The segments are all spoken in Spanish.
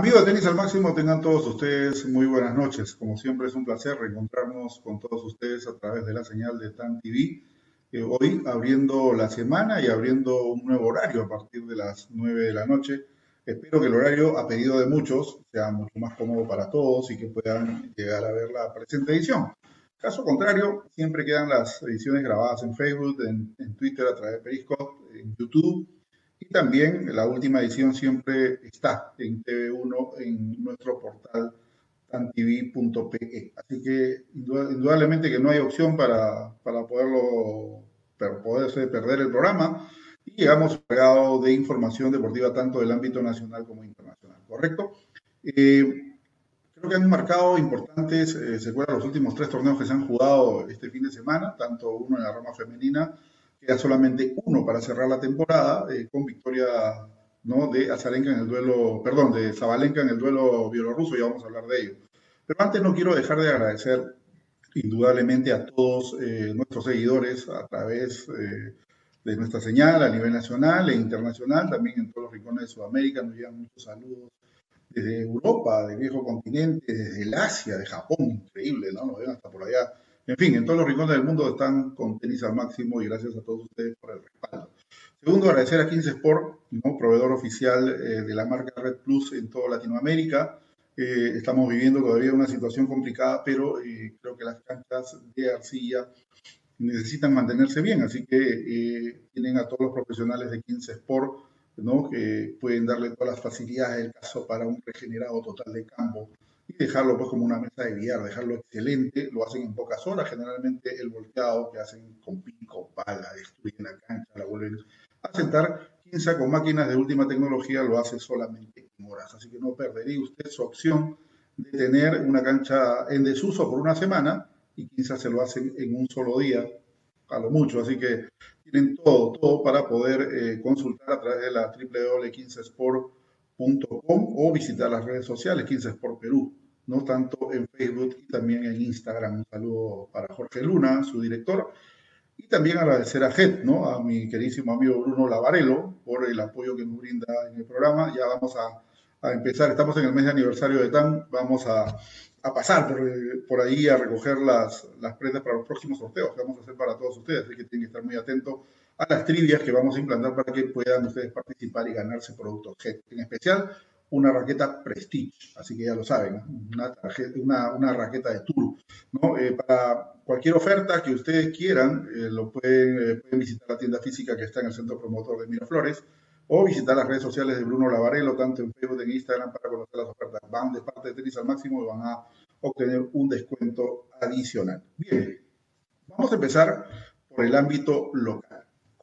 Amigos de Tenis al Máximo, tengan todos ustedes muy buenas noches. Como siempre es un placer reencontrarnos con todos ustedes a través de la señal de TAN TV. Eh, hoy abriendo la semana y abriendo un nuevo horario a partir de las 9 de la noche. Espero que el horario, a pedido de muchos, sea mucho más cómodo para todos y que puedan llegar a ver la presente edición. Caso contrario, siempre quedan las ediciones grabadas en Facebook, en, en Twitter, a través de Periscope, en YouTube y también la última edición siempre está en TV1 en nuestro portal tantv.pe. Así que indudablemente que no hay opción para, para poderlo para poderse perder el programa y llegamos cargado de información deportiva tanto del ámbito nacional como internacional, ¿correcto? Eh, creo que han marcado importantes, eh, se acuerdan los últimos tres torneos que se han jugado este fin de semana, tanto uno en la rama femenina Queda solamente uno para cerrar la temporada, eh, con victoria ¿no? de Azarenka en el duelo, perdón, de Zabalenka en el duelo bielorruso, y vamos a hablar de ello. Pero antes no quiero dejar de agradecer indudablemente a todos eh, nuestros seguidores a través eh, de nuestra señal a nivel nacional e internacional, también en todos los rincones de Sudamérica nos llegan muchos saludos desde Europa, del viejo continente, desde el Asia, de Japón, increíble, ¿no? Nos ven hasta por allá en fin, en todos los rincones del mundo están con tenis al máximo y gracias a todos ustedes por el respaldo. Segundo, agradecer a 15 Sport, ¿no? proveedor oficial eh, de la marca Red Plus en toda Latinoamérica. Eh, estamos viviendo todavía una situación complicada, pero eh, creo que las canchas de arcilla necesitan mantenerse bien, así que tienen a todos los profesionales de 15 Sport ¿no? que pueden darle todas las facilidades del caso para un regenerado total de campo y dejarlo pues como una mesa de billar, dejarlo excelente, lo hacen en pocas horas, generalmente el volteado que hacen con pico, pala, destruyen la cancha, la vuelven a sentar, quien con máquinas de última tecnología lo hace solamente en horas, así que no perdería usted su opción de tener una cancha en desuso por una semana y quizás se lo hacen en un solo día, a lo mucho, así que tienen todo, todo para poder eh, consultar a través de la www.15sport.com o visitar las redes sociales 15 Sport Perú, no tanto en Facebook y también en Instagram. Un saludo para Jorge Luna, su director. Y también agradecer a JET, ¿no? a mi queridísimo amigo Bruno Lavarelo, por el apoyo que nos brinda en el programa. Ya vamos a, a empezar, estamos en el mes de aniversario de TAN, vamos a, a pasar por, por, ahí a recoger las, las prendas para los próximos sorteos que vamos a hacer para todos ustedes, así que tienen que estar muy atentos a las trivias que vamos a implantar para que puedan ustedes participar y ganarse productos JET. En especial, una raqueta Prestige, así que ya lo saben, una, una, raqueta de Tour. ¿no? Eh, para cualquier oferta que ustedes quieran, eh, lo pueden, eh, pueden, visitar la tienda física que está en el centro promotor de Miraflores o visitar las redes sociales de Bruno Lavarelo, tanto en Facebook en Instagram, para conocer las ofertas. Van de parte de Tenis al máximo y van a obtener un descuento adicional. Bien, vamos a empezar por el ámbito local.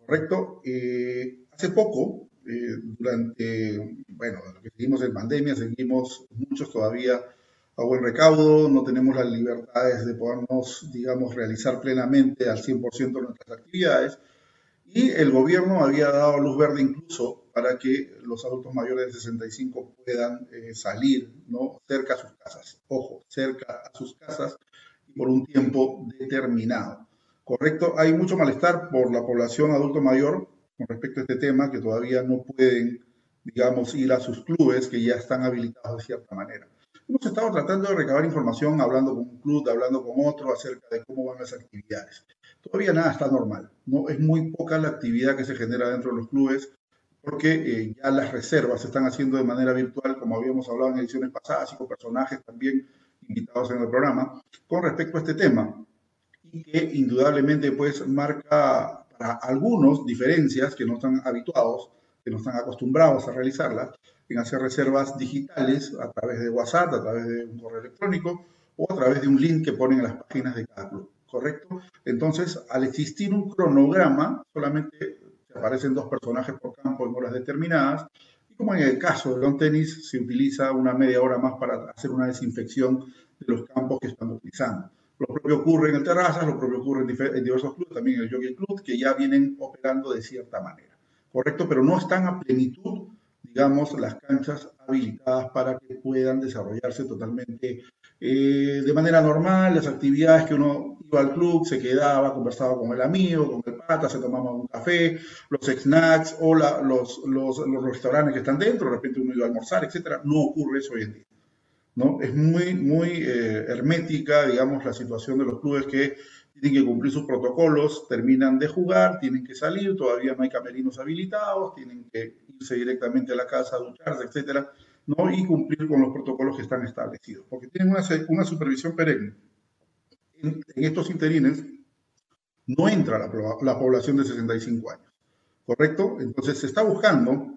¿Correcto? Eh, hace poco, eh, durante, bueno, lo que seguimos en pandemia, seguimos muchos todavía a buen recaudo, no tenemos las libertades de podernos, digamos, realizar plenamente al 100% nuestras actividades. Y el gobierno había dado luz verde incluso para que los adultos mayores de 65 puedan eh, salir ¿no? cerca a sus casas. Ojo, cerca a sus casas y por un tiempo determinado. Correcto, hay mucho malestar por la población adulto mayor con respecto a este tema, que todavía no pueden, digamos, ir a sus clubes que ya están habilitados de cierta manera. Hemos estado tratando de recabar información, hablando con un club, hablando con otro, acerca de cómo van las actividades. Todavía nada está normal, ¿no? Es muy poca la actividad que se genera dentro de los clubes, porque eh, ya las reservas se están haciendo de manera virtual, como habíamos hablado en ediciones pasadas, y con personajes también invitados en el programa, con respecto a este tema que indudablemente pues marca para algunos diferencias que no están habituados, que no están acostumbrados a realizarlas, en hacer reservas digitales a través de WhatsApp, a través de un correo electrónico o a través de un link que ponen en las páginas de cada club, ¿correcto? Entonces, al existir un cronograma, solamente aparecen dos personajes por campo en horas determinadas, y como en el caso del long tenis, se utiliza una media hora más para hacer una desinfección de los campos que están utilizando. Lo propio ocurre en el Terrazas, lo propio ocurre en, diversos clubes, también en el Jockey Club, que ya vienen operando de cierta manera, ¿correcto? Pero no están a plenitud, digamos, las canchas habilitadas para que puedan desarrollarse totalmente eh, de manera normal, las actividades que uno iba al club, se quedaba, conversaba con el amigo, con el pata, se tomaba un café, los snacks o los, los, los, restaurantes que están dentro, de repente uno iba a almorzar, etcétera. No ocurre eso hoy en día. ¿No? Es muy, muy eh, hermética, digamos, la situación de los clubes que tienen que cumplir sus protocolos, terminan de jugar, tienen que salir, todavía no hay camerinos habilitados, tienen que irse directamente a la casa, a ducharse, etcétera, ¿no? Y cumplir con los protocolos que están establecidos, porque tienen una, supervisión perenne. En, estos interines no entra la, la población de 65 años, ¿correcto? Entonces se está buscando,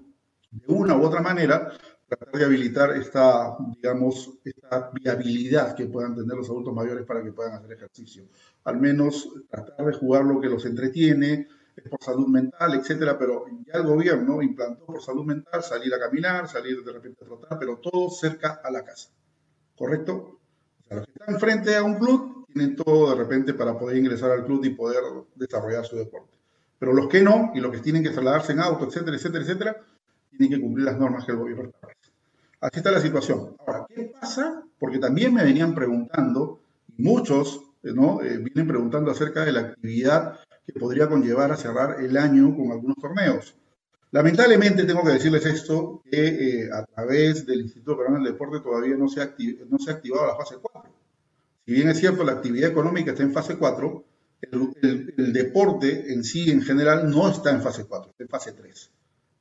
de una u otra manera, tratar de habilitar esta, digamos, esta viabilidad que puedan tener los adultos mayores para que puedan hacer ejercicio. Al menos tratar de jugar lo que los entretiene, por salud mental, etcétera, pero ya el gobierno implantó por salud mental salir a caminar, salir de repente a trotar, pero todo cerca a la casa. ¿Correcto? O sea, los que están frente a un club tienen todo de repente para poder ingresar al club y poder desarrollar su deporte. Pero los que no, y los que tienen que trasladarse en auto, etcétera, etcétera, etcétera, tienen que cumplir las normas que el gobierno establece. Así está la situación. Ahora, ¿qué pasa? Porque también me venían preguntando, y muchos ¿no? Eh, vienen preguntando acerca de la actividad que podría conllevar a cerrar el año con algunos torneos. Lamentablemente tengo que decirles esto, que eh, a través del Instituto Peruano del Deporte todavía no se, no se ha activado la fase 4. Si bien es cierto, la actividad económica está en fase 4, el, el deporte en sí, en general, no está en fase 4, está en fase 3.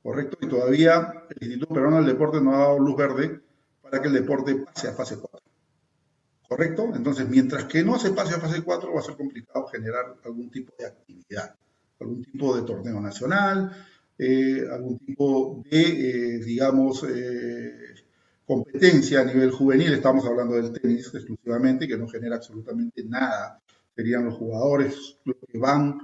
¿Correcto? Y todavía el Instituto Peruano del Deporte no ha dado luz verde para que el deporte pase a fase 4. ¿Correcto? Entonces, mientras que no se pase a fase 4, va a ser complicado generar algún tipo de actividad, algún tipo de torneo nacional, eh, algún tipo de, eh, digamos, eh, competencia a nivel juvenil. Estamos hablando del tenis exclusivamente, que no genera absolutamente nada. Serían los jugadores que van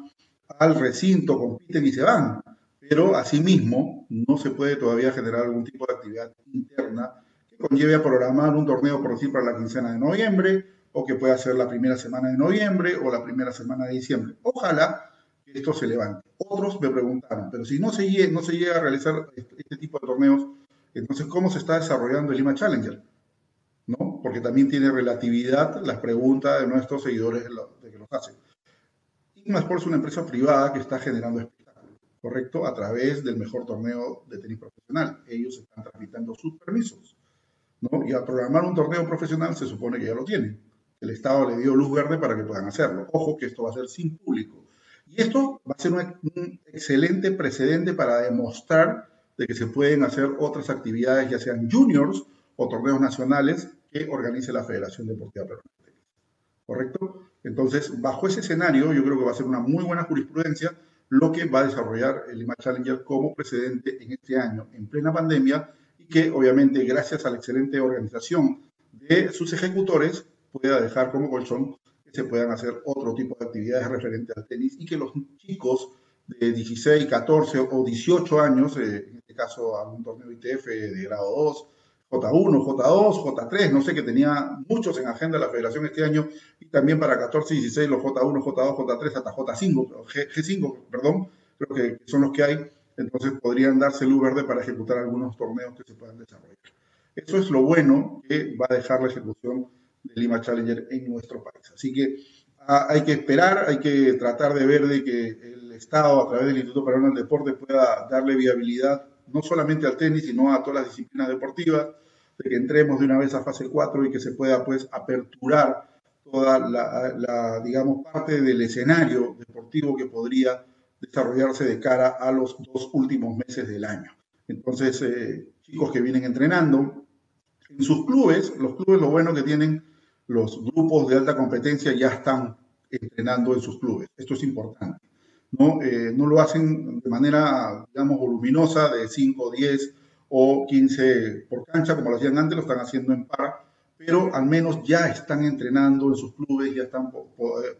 al recinto, compiten y se van pero asimismo no se puede todavía generar algún tipo de actividad interna que conlleve a programar un torneo, por decir, para la quincena de noviembre, o que pueda ser la primera semana de noviembre o la primera semana de diciembre. Ojalá que esto se levante. Otros me preguntaron, pero si no se, llega, a realizar este, tipo de torneos, entonces, ¿cómo se está desarrollando el Lima Challenger? ¿No? Porque también tiene relatividad las preguntas de nuestros seguidores de que los hacen. Igma Sports es una empresa privada que está generando ¿correcto? A través del mejor torneo de tenis profesional. Ellos están tramitando sus permisos, ¿no? Y al programar un torneo profesional se supone que ya lo tienen. El Estado le dio luz verde para que puedan hacerlo. Ojo que esto va a ser sin público. Y esto va a ser un excelente precedente para demostrar de que se pueden hacer otras actividades, ya sean juniors o torneos nacionales que organice la Federación Deportiva Peruana. ¿Correcto? Entonces, bajo ese escenario, yo creo que va a ser una muy buena jurisprudencia lo que va a desarrollar el Lima Challenger como precedente en este año, en plena pandemia, y que obviamente gracias a la excelente organización de sus ejecutores pueda dejar como colchón que se puedan hacer otro tipo de actividades referentes al tenis y que los chicos de 16, 14 o 18 años, eh, en este caso algún torneo ITF de grado 2, J1, J2, J3, no sé, que tenía muchos en agenda la federación este año, también para 14 y 16 los J1, J2, J3 hasta J5, G, 5 perdón, creo que son los que hay, entonces podrían darse luz verde para ejecutar algunos torneos que se puedan desarrollar. Eso es lo bueno que va a dejar la ejecución del Lima Challenger en nuestro país. Así que ah, hay que esperar, hay que tratar de ver de que el Estado, a través del Instituto Peruano del Deporte, pueda darle viabilidad no solamente al tenis, sino a todas las disciplinas deportivas, de que entremos de una vez a fase 4 y que se pueda pues aperturar toda la, digamos, parte del escenario deportivo que podría desarrollarse de cara a los dos últimos meses del año. Entonces, eh, chicos que vienen entrenando en sus clubes, los clubes lo bueno que tienen, los grupos de alta competencia ya están entrenando en sus clubes. Esto es importante. No, eh, no lo hacen de manera, digamos, voluminosa de 5, 10 o 15 por cancha, como lo hacían antes, lo están haciendo en par pero al menos ya están entrenando en sus clubes, ya están,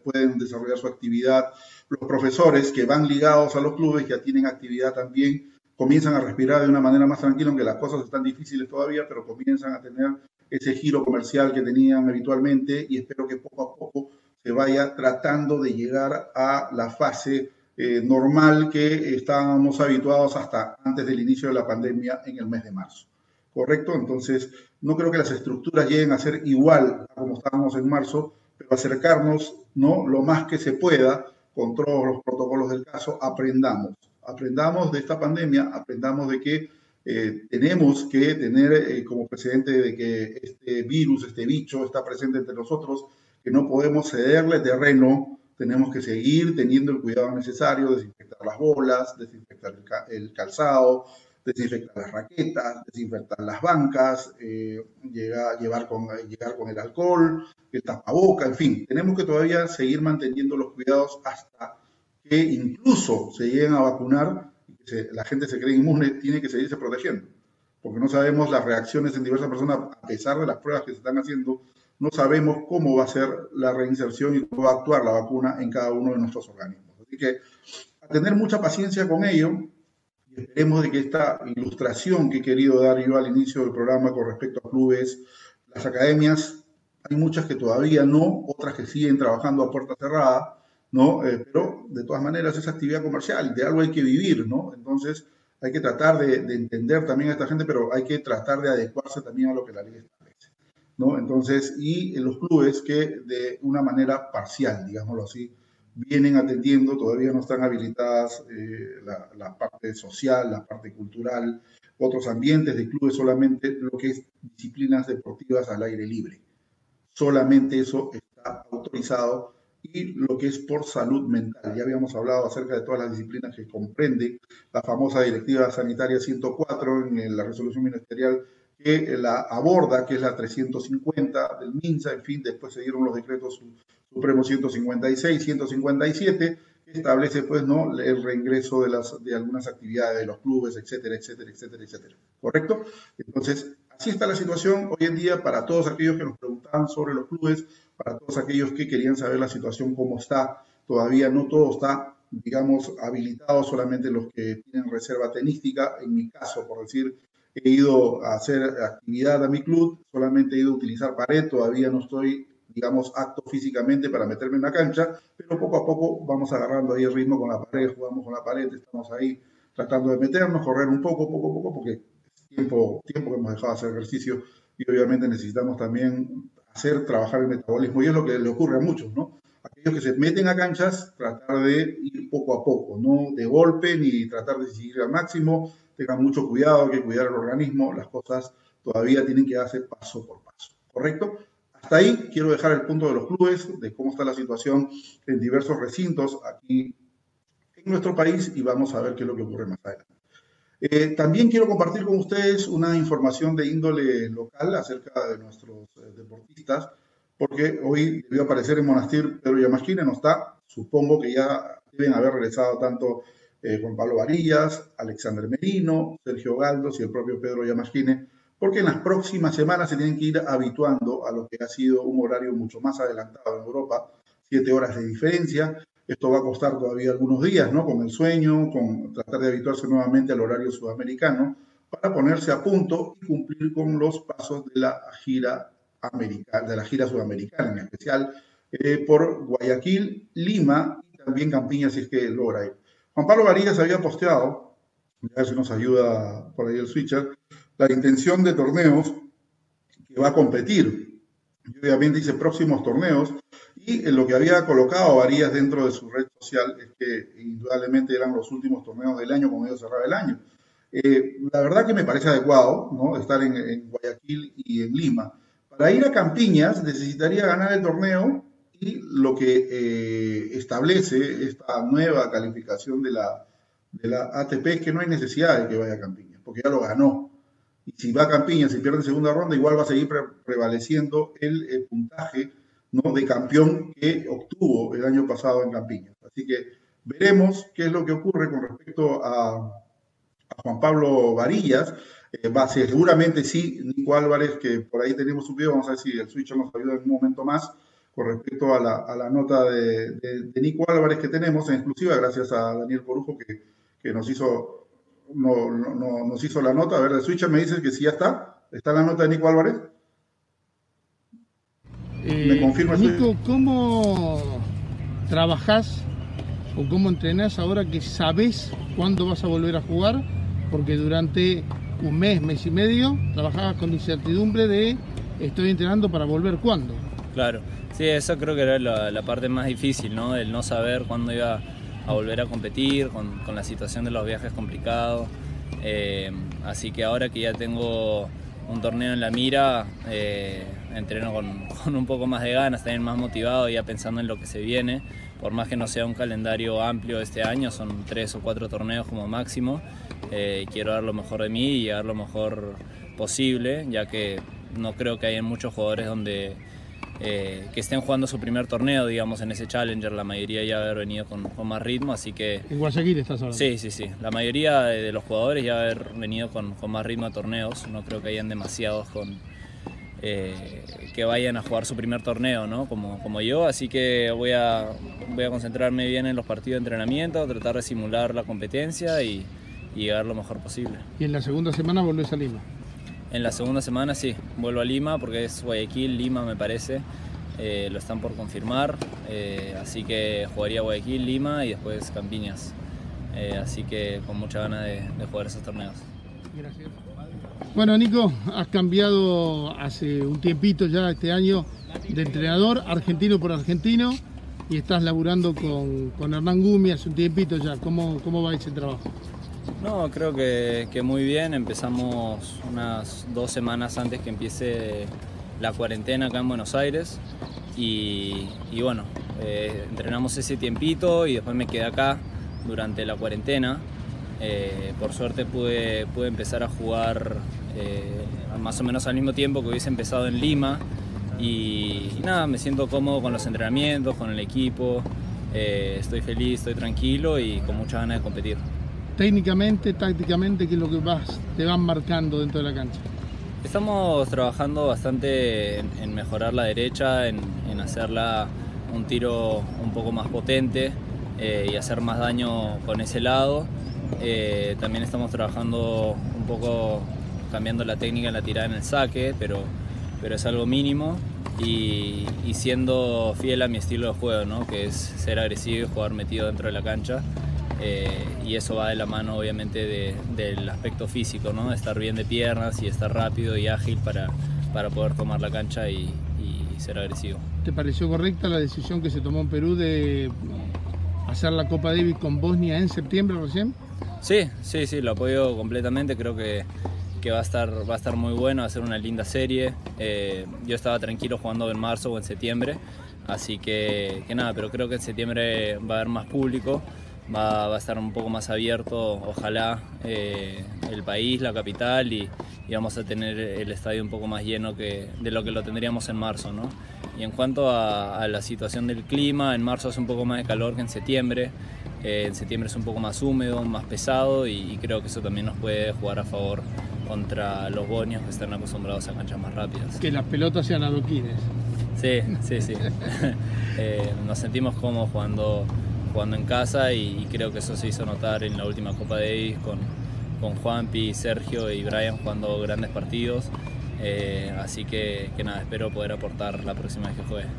pueden desarrollar su actividad. Los profesores que van ligados a los clubes ya tienen actividad también, comienzan a respirar de una manera más tranquila, aunque las cosas están difíciles todavía, pero comienzan a tener ese giro comercial que tenían habitualmente y espero que poco a poco se vaya tratando de llegar a la fase eh, normal que estábamos habituados hasta antes del inicio de la pandemia en el mes de marzo. ¿Correcto? Entonces, no creo que las estructuras lleguen a ser igual a como estábamos en marzo, pero acercarnos ¿no? lo más que se pueda con todos los protocolos del caso, aprendamos. Aprendamos de esta pandemia, aprendamos de que eh, tenemos que tener eh, como precedente de que este virus, este bicho está presente entre nosotros, que no podemos cederle terreno tenemos que seguir teniendo el cuidado necesario, desinfectar las bolas, desinfectar el calzado, desinfectar las raquetas, desinfectar las bancas, eh, llegar, llevar con, llegar con el alcohol, el tapaboca, en fin, tenemos que todavía seguir manteniendo los cuidados hasta que incluso se lleguen a vacunar y que la gente se cree inmune, tiene que seguirse protegiendo, porque no sabemos las reacciones en diversas personas, a pesar de las pruebas que se están haciendo, no sabemos cómo va a ser la reinserción y cómo va a actuar la vacuna en cada uno de nuestros organismos. Así que a tener mucha paciencia con ello esperemos de que esta ilustración que he querido dar yo al inicio del programa con respecto a clubes, las academias, hay muchas que todavía no, otras que siguen trabajando a puerta cerrada, ¿no? Eh, pero de todas maneras es actividad comercial, de algo hay que vivir, ¿no? Entonces hay que tratar de, de entender también a esta gente, pero hay que tratar de adecuarse también a lo que la ley está. ¿no? Entonces, y los clubes que de una manera parcial, digámoslo así, vienen atendiendo, todavía no están habilitadas eh, la, parte social, la parte cultural, otros ambientes de clubes, solamente lo que es disciplinas deportivas al aire libre. Solamente eso está autorizado y lo que es por salud mental. Ya habíamos hablado acerca de todas las disciplinas que comprende la famosa Directiva Sanitaria 104 en la resolución ministerial que la aborda, que es la 350 del MINSA, en fin, después se dieron los decretos supremos 156, 157, que establece pues no el reingreso de, las, de algunas actividades de los clubes, etcétera, etcétera, etcétera, etcétera. ¿Correcto? Entonces, así está la situación hoy en día para todos aquellos que nos preguntaban sobre los clubes, para todos aquellos que querían saber la situación, cómo está. Todavía no todo está, digamos, habilitado, solamente los que tienen reserva tenística. En mi caso, por decir, he ido a hacer actividad a mi club, solamente he ido a utilizar pared, todavía no estoy, digamos, acto físicamente para meterme en la cancha, pero poco a poco vamos agarrando ahí el ritmo con la pared, jugamos con la pared, estamos ahí tratando de meternos, correr un poco, poco a poco, porque es tiempo, tiempo que hemos dejado de hacer ejercicio y obviamente necesitamos también hacer trabajar el metabolismo y es lo que le ocurre a muchos, ¿no? Aquellos que se meten a canchas, tratar de ir poco a poco, no de golpe ni tratar de seguir al máximo, tengan mucho cuidado, hay que cuidar el organismo, las cosas todavía tienen que darse paso por paso, ¿correcto? Hasta ahí quiero dejar el punto de los clubes, de cómo está la situación en diversos recintos aquí en nuestro país y vamos a ver qué es lo que ocurre más adelante. Eh, también quiero compartir con ustedes una información de índole local acerca de nuestros eh, deportistas, porque hoy debió aparecer en Monastir Pedro Yamasquine, no está, supongo que ya deben haber regresado tanto eh, Juan Pablo Varillas, Alexander Merino, Sergio Galdos y el propio Pedro Yamasquine, porque en las próximas semanas se tienen que ir habituando a lo que ha sido un horario mucho más adelantado en Europa, siete horas de diferencia. Esto va a costar todavía algunos días, ¿no? Con el sueño, con tratar de habituarse nuevamente al horario sudamericano, para ponerse a punto y cumplir con los pasos de la gira de la gira sudamericana, en especial eh, por Guayaquil, Lima y también Campiña, si es que logra ir. Juan Pablo Varillas había posteado, a ver si nos ayuda por ahí el switcher, la intención de torneos que va a competir. Y obviamente dice próximos torneos. Y en lo que había colocado Varillas dentro de su red social es que indudablemente eran los últimos torneos del año, como ellos cerraba el año. Eh, la verdad que me parece adecuado ¿no? estar en, Guayaquil y en Lima. Para ir a Campiñas necesitaría ganar el torneo y lo que eh, establece esta nueva calificación de la, de la ATP es que no hay necesidad de que vaya a Campiñas, porque ya lo ganó. Y si va a Campiñas y pierde segunda ronda, igual va a seguir prevaleciendo el, puntaje ¿no? de campeón que obtuvo el año pasado en Campiñas. Así que veremos qué es lo que ocurre con respecto a, Juan Pablo Varillas. Eh, va seguramente sí, Nico Álvarez, que por ahí tenemos un video, vamos a ver si el switch nos ayuda en un momento más con respecto a la, nota de, de, Nico Álvarez que tenemos en exclusiva, gracias a Daniel Corujo que nos hizo no, no, nos hizo la nota. A ver, el switcher me dice que sí ya está. ¿Está la nota de Nico Álvarez? ¿Me confirma? Nico, ¿cómo trabajás o cómo entrenás ahora que sabes cuándo vas a volver a jugar? Porque durante un mes, mes y medio, trabajabas con incertidumbre de estoy entrenando para volver cuándo. Claro, sí, eso creo que era la, parte más difícil, ¿no? El no saber cuándo iba a volver a competir, con, la situación de los viajes complicados. Eh, así que ahora que ya tengo un torneo en la mira, eh, entreno con, con, un poco más de ganas, también más motivado, ya pensando en lo que se viene. Por más que no sea un calendario amplio este año, son tres o cuatro torneos como máximo. Eh, quiero dar lo mejor de mí y dar lo mejor posible, ya que no creo que haya muchos jugadores donde eh, que estén jugando su primer torneo, digamos, en ese Challenger, la mayoría ya haber venido con, más ritmo, así que... En Guayaquil estás hablando. Sí, sí, sí. La mayoría de, los jugadores ya haber venido con, más ritmo a torneos, no creo que hayan demasiados con... Eh, que vayan a jugar su primer torneo, ¿no? Como, como yo, así que voy a, voy a concentrarme bien en los partidos de entrenamiento, tratar de simular la competencia y, y llegar lo mejor posible. ¿Y en la segunda semana volvés a Lima? En la segunda semana sí, vuelvo a Lima porque es Guayaquil, Lima me parece. Eh, lo están por confirmar, eh, así que jugaría Guayaquil, Lima y después Campiñas. Eh, así que con mucha ganas de, jugar esos torneos. Gracias. Bueno, Nico, has cambiado hace un tiempito ya este año de entrenador, argentino por argentino, y estás laburando con, con Hernán Gumi hace un tiempito ya. ¿Cómo, cómo va ese trabajo? No, creo que, muy bien. Empezamos unas dos semanas antes que empiece la cuarentena acá en Buenos Aires. Y, bueno, eh, entrenamos ese tiempito y después me quedé acá durante la cuarentena. Eh, por suerte pude, pude, empezar a jugar eh, más o menos al mismo tiempo que hubiese empezado en Lima. Y, y nada, me siento cómodo con los entrenamientos, con el equipo. estoy feliz, estoy tranquilo y con muchas ganas de competir técnicamente, tácticamente, qué es lo que vas, te van marcando dentro de la cancha? Estamos trabajando bastante en, mejorar la derecha, en, hacerla un tiro un poco más potente eh, y hacer más daño con ese lado. Eh, también estamos trabajando un poco cambiando la técnica en la tirada en el saque, pero, pero es algo mínimo y, siendo fiel a mi estilo de juego, ¿no? que es ser agresivo y jugar metido dentro de la cancha. Eh, y eso va de la mano obviamente del aspecto físico, ¿no? estar bien de piernas y estar rápido y ágil para, para poder tomar la cancha y, ser agresivo. ¿Te pareció correcta la decisión que se tomó en Perú de hacer la Copa Davis con Bosnia en septiembre recién? Sí, sí, sí, lo apoyo completamente, creo que, que va, a estar, va a estar muy bueno, va a ser una linda serie. Eh, yo estaba tranquilo jugando en marzo o en septiembre, así que, que nada, pero creo que en septiembre va a haber más público va, a estar un poco más abierto, ojalá, eh, el país, la capital y, vamos a tener el estadio un poco más lleno que, de lo que lo tendríamos en marzo. ¿no? Y en cuanto a, la situación del clima, en marzo hace un poco más de calor que en septiembre. Eh, en septiembre es un poco más húmedo, más pesado y, creo que eso también nos puede jugar a favor contra los bonios que están acostumbrados a canchas más rápidas. Que las pelotas sean adoquines. Sí, sí, sí. Eh, nos sentimos cómodos jugando jugando en casa y, creo que eso se hizo notar en la última Copa Davis con, con Juanpi, Sergio y Brian jugando grandes partidos. Eh, así que, nada, espero poder aportar la próxima vez que juegue.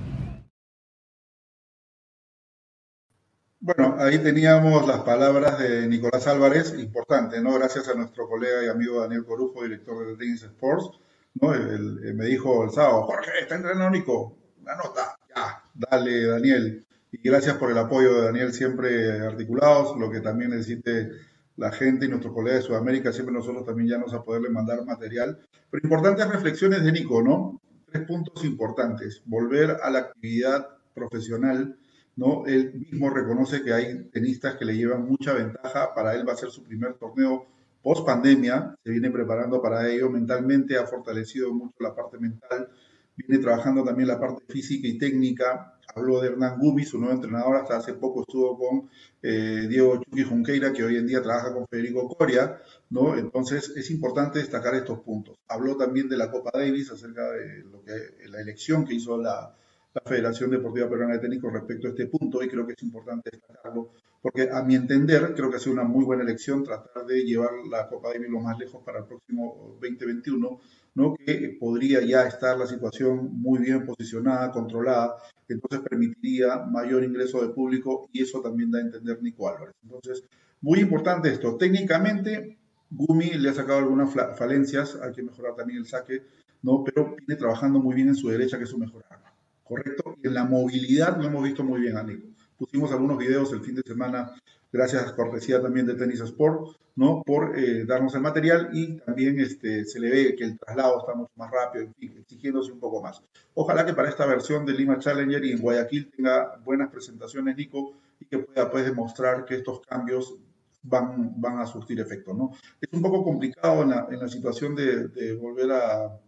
Bueno, ahí teníamos las palabras de Nicolás Álvarez, importante, ¿no? Gracias a nuestro colega y amigo Daniel Corujo, director de Tennis Sports, ¿no? me dijo el sábado, Jorge, está entrenando Nico, la nota, ya, dale Daniel. Y gracias por el apoyo de Daniel, siempre articulados, lo que también necesite la gente y nuestros colegas de Sudamérica, siempre nosotros también ya nos a poderle mandar material. Pero importantes reflexiones de Nico, ¿no? Tres puntos importantes. Volver a la actividad profesional, ¿no? Él mismo reconoce que hay tenistas que le llevan mucha ventaja, para él va a ser su primer torneo post pandemia, se viene preparando para ello mentalmente, ha fortalecido mucho la parte mental viene trabajando también la parte física y técnica. Habló de Hernán Gumi, su nuevo entrenador, hasta hace poco estuvo con eh, Diego Chucky Junqueira, que hoy en día trabaja con Federico Coria, ¿no? Entonces es importante destacar estos puntos. Habló también de la Copa Davis, acerca de lo que, la elección que hizo la, la Federación Deportiva Peruana de Tenis con respecto a este punto, y creo que es importante destacarlo, porque a mi entender creo que ha sido una muy buena elección tratar de llevar la Copa Davis lo más lejos para el próximo 2021, ¿no? que podría ya estar la situación muy bien posicionada, controlada, entonces permitiría mayor ingreso de público y eso también da a entender Nico Álvarez. Entonces, muy importante esto. Técnicamente, Gumi le ha sacado algunas falencias, hay que mejorar también el saque, ¿no? pero viene trabajando muy bien en su derecha, que es su mejor arma. ¿Correcto? Y en la movilidad lo hemos visto muy bien Nico. Pusimos algunos videos el fin de semana gracias a cortesía también de Tennis Sport, ¿no? Por eh, darnos el material y también este, se le ve que el traslado está mucho más rápido, exigiéndose un poco más. Ojalá que para esta versión de Lima Challenger y en Guayaquil tenga buenas presentaciones, Nico, y que pueda pues, demostrar que estos cambios van, van a surtir efecto, ¿no? Es un poco complicado en la, en situación de volver a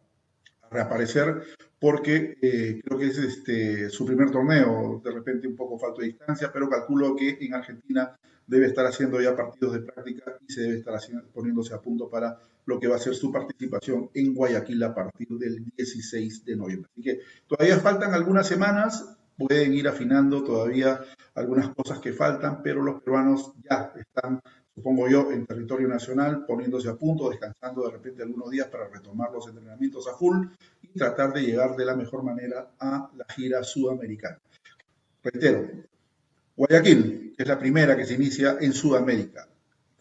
reaparecer porque eh, creo que es este, su primer torneo, de repente un poco falto de distancia, pero calculo que en Argentina debe estar haciendo ya partidos de práctica y se debe estar haciendo, poniéndose a punto para lo que va a ser su participación en Guayaquil a partir del 16 de noviembre. Así que todavía faltan algunas semanas, pueden ir afinando todavía algunas cosas que faltan, pero los peruanos ya están supongo yo, en territorio nacional, poniéndose a punto, descansando de repente algunos días para retomar los entrenamientos a full y tratar de llegar de la mejor manera a la gira sudamericana. Reitero, Guayaquil es la primera que se inicia en Sudamérica,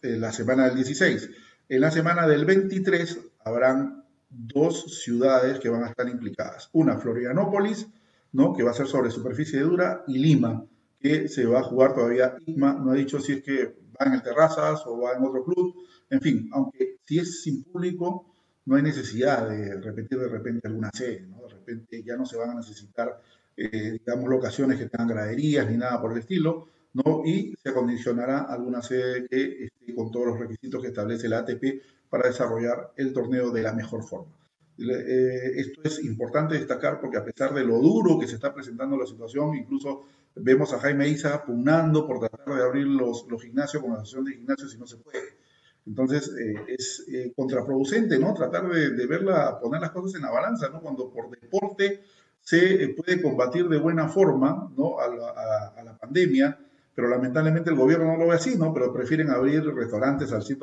en la semana del 16. En la semana del 23 habrán dos ciudades que van a estar implicadas. Una, Florianópolis, ¿no? que va a ser sobre superficie dura, y Lima, que se va a jugar todavía. ISMA no ha dicho si es que va en el Terrazas o va en otro club. En fin, aunque si es sin público, no hay necesidad de repetir de repente alguna sede, ¿no? De repente ya no se van a necesitar, eh, digamos, locaciones que tengan graderías ni nada por el estilo, ¿no? Y se acondicionará alguna sede que esté con todos los requisitos que establece la ATP para desarrollar el torneo de la mejor forma. Eh, esto es importante destacar porque a pesar de lo duro que se está presentando la situación, incluso Vemos a Jaime Isa pugnando por tratar de abrir los, los gimnasios con la asociación de gimnasios y no se puede. Entonces eh, es eh, contraproducente, ¿no? Tratar de, de, verla, poner las cosas en la balanza, ¿no? Cuando por deporte se eh, puede combatir de buena forma, ¿no? A la, a la, pandemia, pero lamentablemente el gobierno no lo ve así, ¿no? Pero prefieren abrir restaurantes al 100,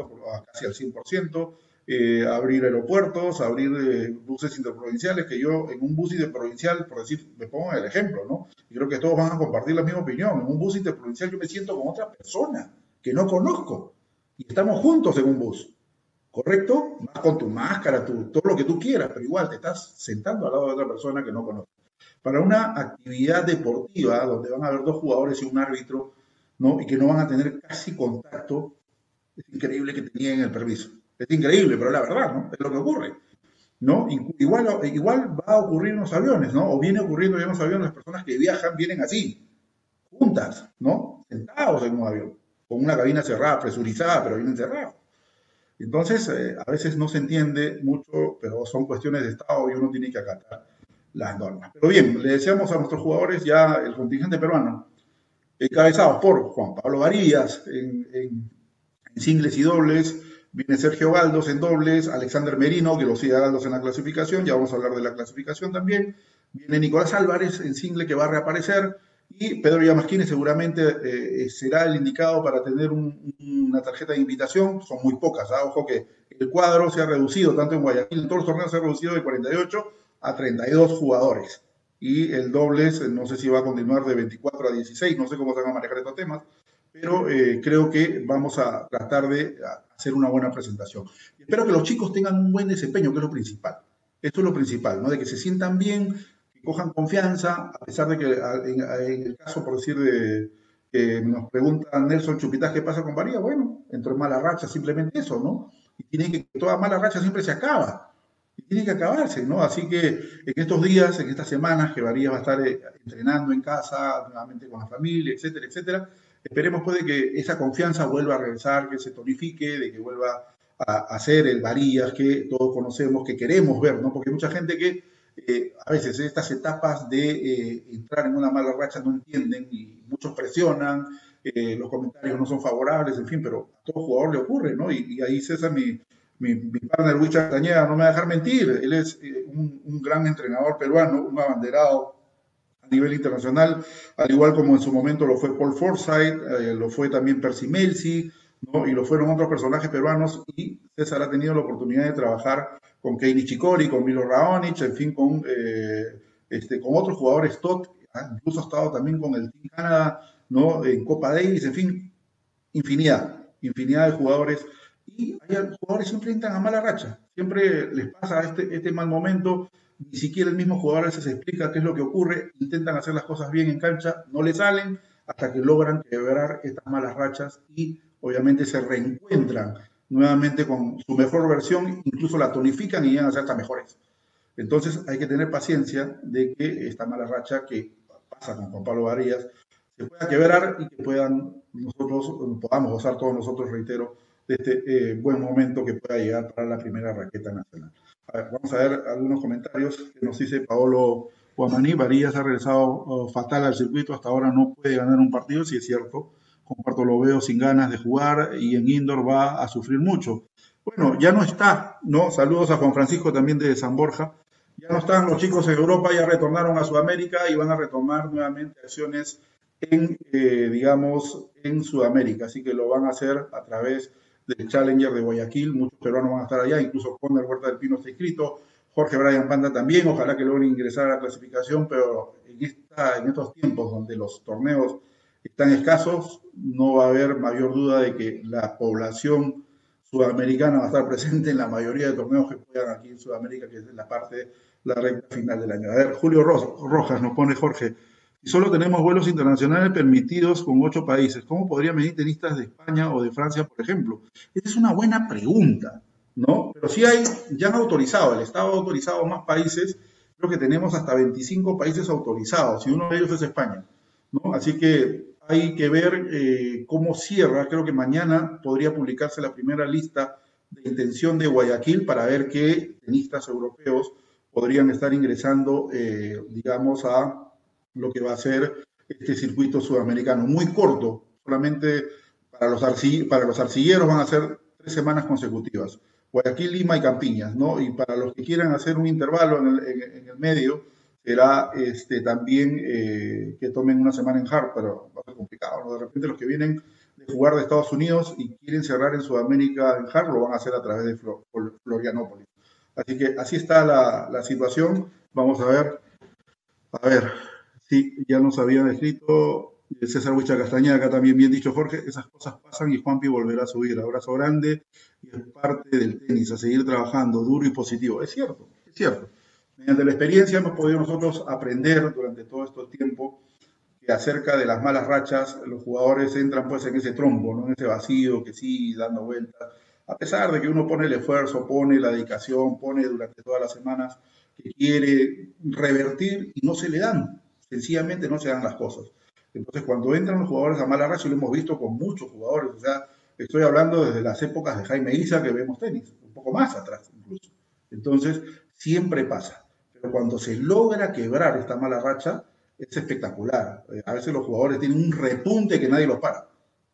casi al 100%, eh, abrir aeropuertos, abrir eh, buses interprovinciales, que yo en un bus interprovincial, por decir, me pongo el ejemplo, ¿no? Y creo que todos van a compartir la misma opinión. En un bus interprovincial yo me siento con otra persona que no conozco y estamos juntos en un bus. ¿Correcto? Vas con tu máscara, tu, todo lo que tú quieras, pero igual te estás sentando al lado de otra persona que no conoces. Para una actividad deportiva donde van a haber dos jugadores y un árbitro, ¿no? Y que no van a tener casi contacto, es increíble que tenían el permiso. Es increíble, pero la verdad, ¿no? Es lo que ocurre. ¿no? Igual, igual va a ocurrir en los aviones, ¿no? O viene ocurriendo ya en los aviones, las personas que viajan vienen así, juntas, ¿no? Sentados en un avión, con una cabina cerrada, presurizada, pero vienen cerrados. Entonces, eh, a veces no se entiende mucho, pero son cuestiones de Estado y uno tiene que acatar las normas. Pero bien, le deseamos a nuestros jugadores ya el contingente peruano, encabezados por Juan Pablo Varillas en, en, en singles y dobles, Viene Sergio Galdos en dobles, Alexander Merino, que lo sigue Galdos en la clasificación, ya vamos a hablar de la clasificación también. Viene Nicolás Álvarez en single que va a reaparecer. Y Pedro Llamasquines seguramente eh, será el indicado para tener una tarjeta de invitación. Son muy pocas. ¿ah? Ojo que el cuadro se ha reducido, tanto en Guayaquil, en todos los torneos se ha reducido de 48 a 32 jugadores. Y el dobles, no sé si va a continuar de 24 a 16, no sé cómo se van a manejar estos temas, pero eh, creo que vamos a tratar de hacer una buena presentación. Espero que los chicos tengan un buen desempeño, que es lo principal. Esto es lo principal, ¿no? De que se sientan bien, que cojan confianza, a pesar de que en, el caso, por decir, de que nos pregunta Nelson Chupitas qué pasa con Varía, bueno, entró en mala racha, simplemente eso, ¿no? Y tiene que, toda mala racha siempre se acaba. Y tiene que acabarse, ¿no? Así que en estos días, en estas semanas que Varía va a estar eh, entrenando en casa, nuevamente con la familia, etcétera, etcétera, Esperemos pues que esa confianza vuelva a regresar, que se tonifique, de que vuelva a, ser el Varías que todos conocemos, que queremos ver, ¿no? Porque mucha gente que eh, a veces estas etapas de eh, entrar en una mala racha no entienden y muchos presionan, eh, los comentarios no son favorables, en fin, pero a todo jugador le ocurre, ¿no? Y, ahí César, mi, mi, mi partner Wicha Cañeda, no me va a dejar mentir, él es un, un, gran entrenador peruano, un abanderado a nivel internacional, al igual como en su momento lo fue Paul Forsyth, lo fue también Percy Melzi, y lo fueron otros personajes peruanos, y César ha tenido la oportunidad de trabajar con Keini Chicori, con Milo Raonic, en fin, con, eh, este, con otros jugadores top, incluso ha estado también con el Team Canadá, ¿no? En Copa Davis, en fin, infinidad, infinidad de jugadores. Y hay jugadores siempre entran a mala racha, siempre les pasa este, este mal momento, ni siquiera el mismo jugador a veces explica qué es lo que ocurre, intentan hacer las cosas bien en cancha, no le salen hasta que logran quebrar estas malas rachas y obviamente se reencuentran nuevamente con su mejor versión, incluso la tonifican y llegan a ser hasta mejores. Entonces hay que tener paciencia de que esta mala racha que pasa con Juan Pablo Varillas se pueda quebrar y que puedan nosotros, podamos gozar todos nosotros, reitero, de este eh, buen momento que pueda llegar para la primera raqueta nacional. vamos a ver algunos comentarios que nos dice Paolo Guamaní. Varillas ha regresado oh, fatal al circuito, hasta ahora no puede ganar un partido, si es cierto comparto lo veo sin ganas de jugar y en indoor va a sufrir mucho. Bueno, ya no está, ¿no? Saludos a Juan Francisco también de San Borja. Ya no están los chicos en Europa, ya retornaron a Sudamérica y van a retomar nuevamente acciones en, eh, digamos, en Sudamérica. Así que lo van a hacer a través del Challenger de Guayaquil. Muchos peruanos van a estar allá, incluso Conner Huerta del Pino está inscrito. Jorge Brian Panda también, ojalá que logren ingresar a la clasificación, pero en, estos tiempos donde los torneos están escasos, no va a haber mayor duda de que la población sudamericana va a estar presente en la mayoría de torneos que puedan aquí en Sudamérica, que es la parte, la recta final del año. A ver, Julio Rojas nos pone Jorge, si solo tenemos vuelos internacionales permitidos con ocho países, ¿cómo podrían venir tenistas de España o de Francia, por ejemplo? Esa es una buena pregunta, ¿no? Pero sí hay, ya han autorizado, el Estado ha autorizado más países, creo que tenemos hasta 25 países autorizados, y uno de ellos es España, ¿no? Así que hay que ver eh, cómo cierra. Creo que mañana podría publicarse la primera lista de intención de Guayaquil para ver qué tenistas europeos podrían estar ingresando, eh, digamos, a lo que va a ser este circuito sudamericano. Muy corto, solamente para los, para los arcilleros van a ser tres semanas consecutivas. Guayaquil, Lima y Campiñas, ¿no? Y para los que quieran hacer un intervalo en el, en el medio, será este, también eh, que tomen una semana en Hard, pero va a ser complicado. De repente los que vienen de jugar de Estados Unidos y quieren cerrar en Sudamérica en Hard, lo van a hacer a través de Florianópolis. Así que así está la, la, situación. Vamos a ver. A ver, sí, ya nos habían escrito César Huicha Castañeda, acá también bien dicho Jorge, esas cosas pasan y Juanpi volverá a subir. Abrazo grande y es parte del tenis, a seguir trabajando duro y positivo. Es cierto, es cierto. Mediante la experiencia hemos podido nosotros aprender durante todo este tiempo que acerca de las malas rachas los jugadores entran pues en ese trombo, ¿no? en ese vacío que sigue dando vueltas. A pesar de que uno pone el esfuerzo, pone la dedicación, pone durante todas las semanas que quiere revertir y no se le dan, sencillamente no se dan las cosas. Entonces cuando entran los jugadores a mala racha, lo hemos visto con muchos jugadores, o sea, estoy hablando desde las épocas de Jaime Isa que vemos tenis, un poco más atrás incluso. Entonces, siempre pasa cuando se logra quebrar esta mala racha, es espectacular. Eh, a veces los jugadores tienen un repunte que nadie los para.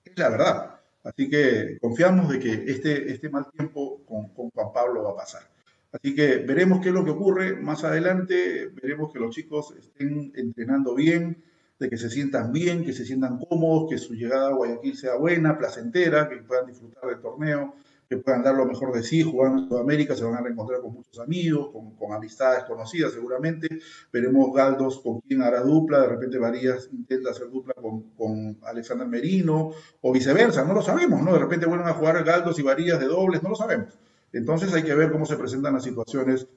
Es la verdad. Así que confiamos de que este, este mal tiempo con, con Juan Pablo va a pasar. Así que veremos qué es lo que ocurre más adelante. Veremos que los chicos estén entrenando bien, de que se sientan bien, que se sientan cómodos, que su llegada a Guayaquil sea buena, placentera, que puedan disfrutar del torneo, que puedan dar lo mejor de sí, jugando en Sudamérica, se van a reencontrar con muchos amigos, con, amistades conocidas seguramente. Veremos Galdos con quien hará dupla, de repente Varías intenta hacer dupla con, con Alexander Merino, o viceversa, no lo sabemos, ¿no? De repente vuelven a jugar Galdos y Varías de dobles, no lo sabemos. Entonces hay que ver cómo se presentan las situaciones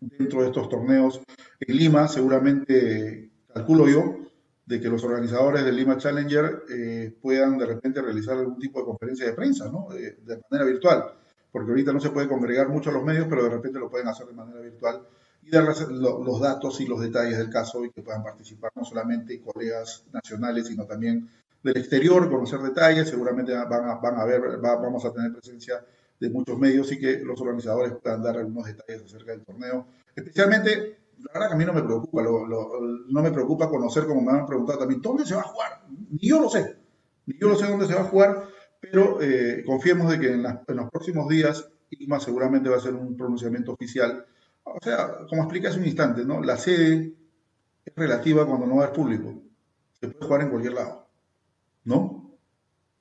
dentro de estos torneos. En Lima, seguramente, calculo yo, de que los organizadores del Lima Challenger eh, puedan de repente realizar algún tipo de conferencia de prensa, ¿no? De, manera virtual, porque ahorita no se puede congregar mucho a los medios, pero de repente lo pueden hacer de manera virtual y dar los datos y los detalles del caso y que puedan participar no solamente colegas nacionales, sino también del exterior, conocer detalles, seguramente van a, van a ver, vamos a tener presencia de muchos medios y que los organizadores puedan dar algunos detalles acerca del torneo, especialmente la verdad que a mí no me preocupa, no me preocupa conocer, como me han preguntado también, ¿dónde se va a jugar? Ni yo lo sé, ni yo lo sé dónde se va a jugar, pero eh, confiemos de que en, los próximos días ICMA seguramente va a ser un pronunciamiento oficial. O sea, como expliqué hace un instante, ¿no? La sede es relativa cuando no va a público. Se puede jugar en cualquier lado, ¿no?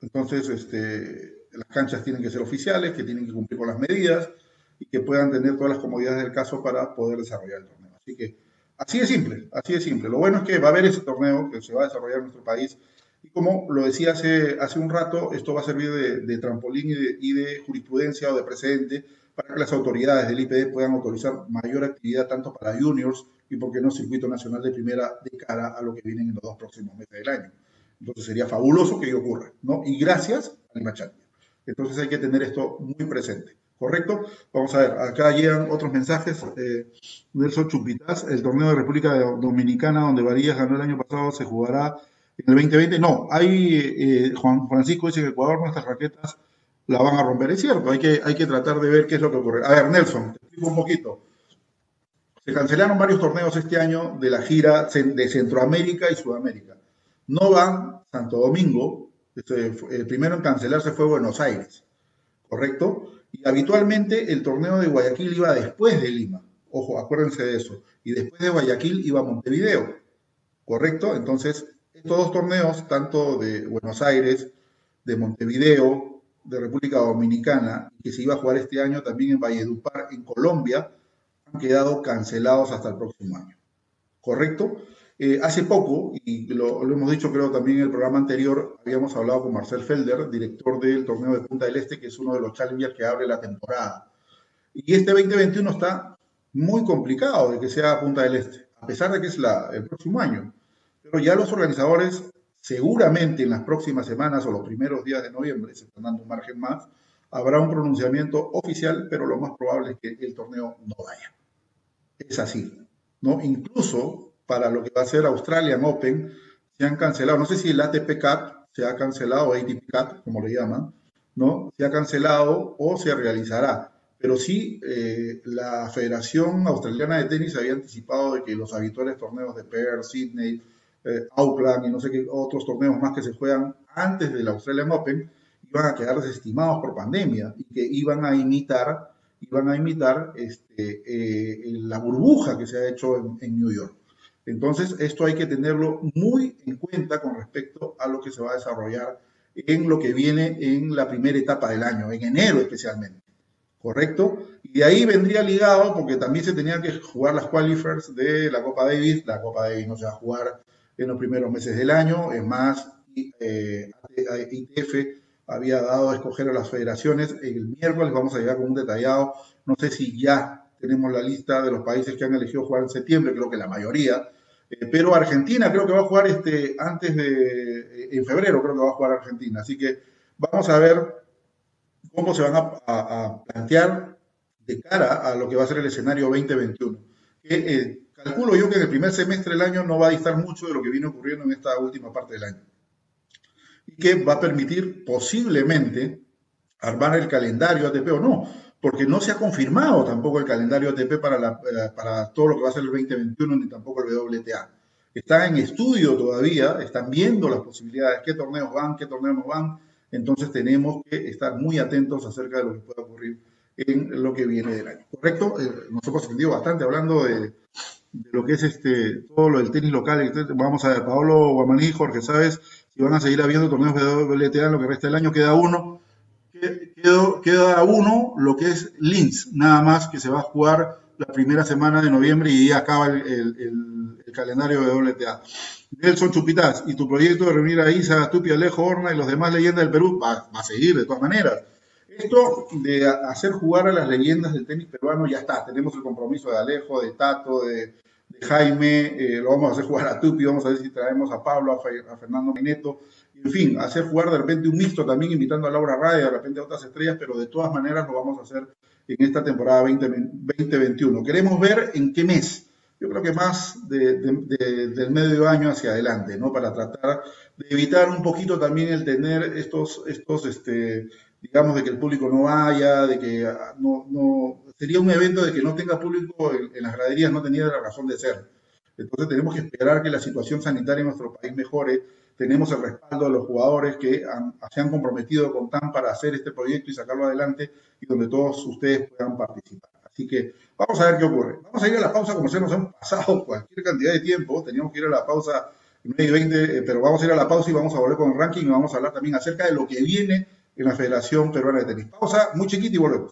Entonces, este, las canchas tienen que ser oficiales, que tienen que cumplir con las medidas y que puedan tener todas las comodidades del caso para poder desarrollar el torneo. Así que, así de simple, así de simple. Lo bueno es que va a haber ese torneo que se va a desarrollar en nuestro país y como lo decía hace, hace un rato, esto va a servir de, trampolín y de, jurisprudencia o de precedente para que las autoridades del IPD puedan autorizar mayor actividad tanto para juniors y, por qué no, circuito nacional de primera de cara a lo que vienen en los dos próximos meses del año. Entonces sería fabuloso que ello ocurra, ¿no? Y gracias a Lima Entonces hay que tener esto muy presente. ¿Correcto? Vamos a ver, acá llegan otros mensajes. Eh, Nelson Chupitas, el torneo de República Dominicana donde Varillas ganó el año pasado se jugará en el 2020 no, hay, eh, Juan Francisco dice que Ecuador nuestras raquetas la van a romper. Es cierto, hay que, hay que tratar de ver qué es lo que ocurre. A ver, Nelson, te explico un poquito. Se cancelaron varios torneos este año de la gira de Centroamérica y Sudamérica. No van Santo Domingo, este, el primero en cancelarse fue Buenos Aires, ¿correcto? Y habitualmente el torneo de Guayaquil iba después de Lima. Ojo, acuérdense de eso. Y después de Guayaquil iba Montevideo, ¿correcto? Entonces, estos dos torneos, tanto de Buenos Aires, de Montevideo, de República Dominicana, que se iba a jugar este año también en Valledupar, en Colombia, han quedado cancelados hasta el próximo año. ¿Correcto? Eh, hace poco, y lo, hemos dicho creo también en el programa anterior, habíamos hablado con Marcel Felder, director del torneo de Punta del Este, que es uno de los challengers que abre la temporada. Y este 2021 está muy complicado de que sea Punta del Este, a pesar de que es el próximo año. Pero ya los organizadores seguramente en las próximas semanas o los primeros días de noviembre, se están dando un margen más, habrá un pronunciamiento oficial, pero lo más probable es que el torneo no vaya. Es así, ¿no? Incluso para lo que va a ser Australian Open, se han cancelado, no sé si el ATP Cup se ha cancelado, ATP Cup, como le llaman, ¿no? Se ha cancelado o se realizará. Pero sí, eh, la Federación Australiana de Tenis había anticipado de que los habituales torneos de Perth, Sydney, eh, Auckland y no sé qué otros torneos más que se juegan antes del Australian Open, iban a quedar desestimados por pandemia y que iban a imitar, iban a imitar este, eh, la burbuja que se ha hecho en, New York. Entonces, esto hay que tenerlo muy en cuenta con respecto a lo que se va a desarrollar en lo que viene en la primera etapa del año, en enero especialmente. ¿Correcto? Y de ahí vendría ligado, porque también se tenían que jugar las qualifiers de la Copa Davis. La Copa Davis no se va a jugar en los primeros meses del año. Es más, eh, ITF había dado a escoger a las federaciones. El miércoles vamos a llegar con un detallado. No sé si ya tenemos la lista de los países que han elegido jugar en septiembre, creo que la mayoría. Eh, pero Argentina creo que va a jugar este, antes de, eh, en febrero creo que va a jugar Argentina. Así que vamos a ver cómo se van a, plantear de cara a lo que va a ser el escenario 2021. Que, calculo yo que en el primer semestre del año no va a distar mucho de lo que viene ocurriendo en esta última parte del año. Y que va a permitir posiblemente armar el calendario ATP o no, porque no se ha confirmado tampoco el calendario ATP para, para todo lo que va a ser el 2021 ni tampoco el WTA. Está en estudio todavía, están viendo las posibilidades, qué torneos van, qué torneos no van, entonces tenemos que estar muy atentos acerca de lo que pueda ocurrir en lo que viene del año. ¿Correcto? Eh, nos hemos aprendido bastante hablando de, de lo que es este todo lo del tenis local. Vamos a ver, Pablo Guamaní, Jorge, ¿sabes? Si van a seguir habiendo torneos WTA en lo que resta del año, queda uno. Queda, uno lo que es Linz, nada más que se va a jugar la primera semana de noviembre y acaba el, calendario de WTA. Nelson Chupitas, y tu proyecto de reunir a Isa, Tupi, Alejo, Horna y los demás leyendas del Perú va, va a seguir de todas maneras. Esto de hacer jugar a las leyendas del tenis peruano ya está. Tenemos el compromiso de Alejo, de Tato, de, Jaime, eh, lo vamos a hacer jugar a Tupi, vamos a ver si traemos a Pablo, a, Fernando Mineto. En fin, hacer jugar de repente un mixto también, invitando a Laura Raya, de repente a otras estrellas, pero de todas maneras lo vamos a hacer en esta temporada 2021. Queremos ver en qué mes. Yo creo que más del medio año hacia adelante, ¿no? Para tratar de evitar un poquito también el tener estos, estos este, digamos, de que el público no vaya, de que ah, no, no sería un evento de que no tenga público en, las graderías, no tenía la razón de ser. Entonces tenemos que esperar que la situación sanitaria en nuestro país mejore. Tenemos el respaldo de los jugadores que se han comprometido con TAM para hacer este proyecto y sacarlo adelante y donde todos ustedes puedan participar. Así que vamos a ver qué ocurre. Vamos a ir a la pausa se nos han pasado cualquier cantidad de tiempo. Teníamos que ir a la pausa 9 y 20, eh, pero vamos a ir a la pausa y vamos a volver con el ranking y vamos a hablar también acerca de lo que viene en la Federación Peruana de Tenis. Pausa muy chiquita y volvemos.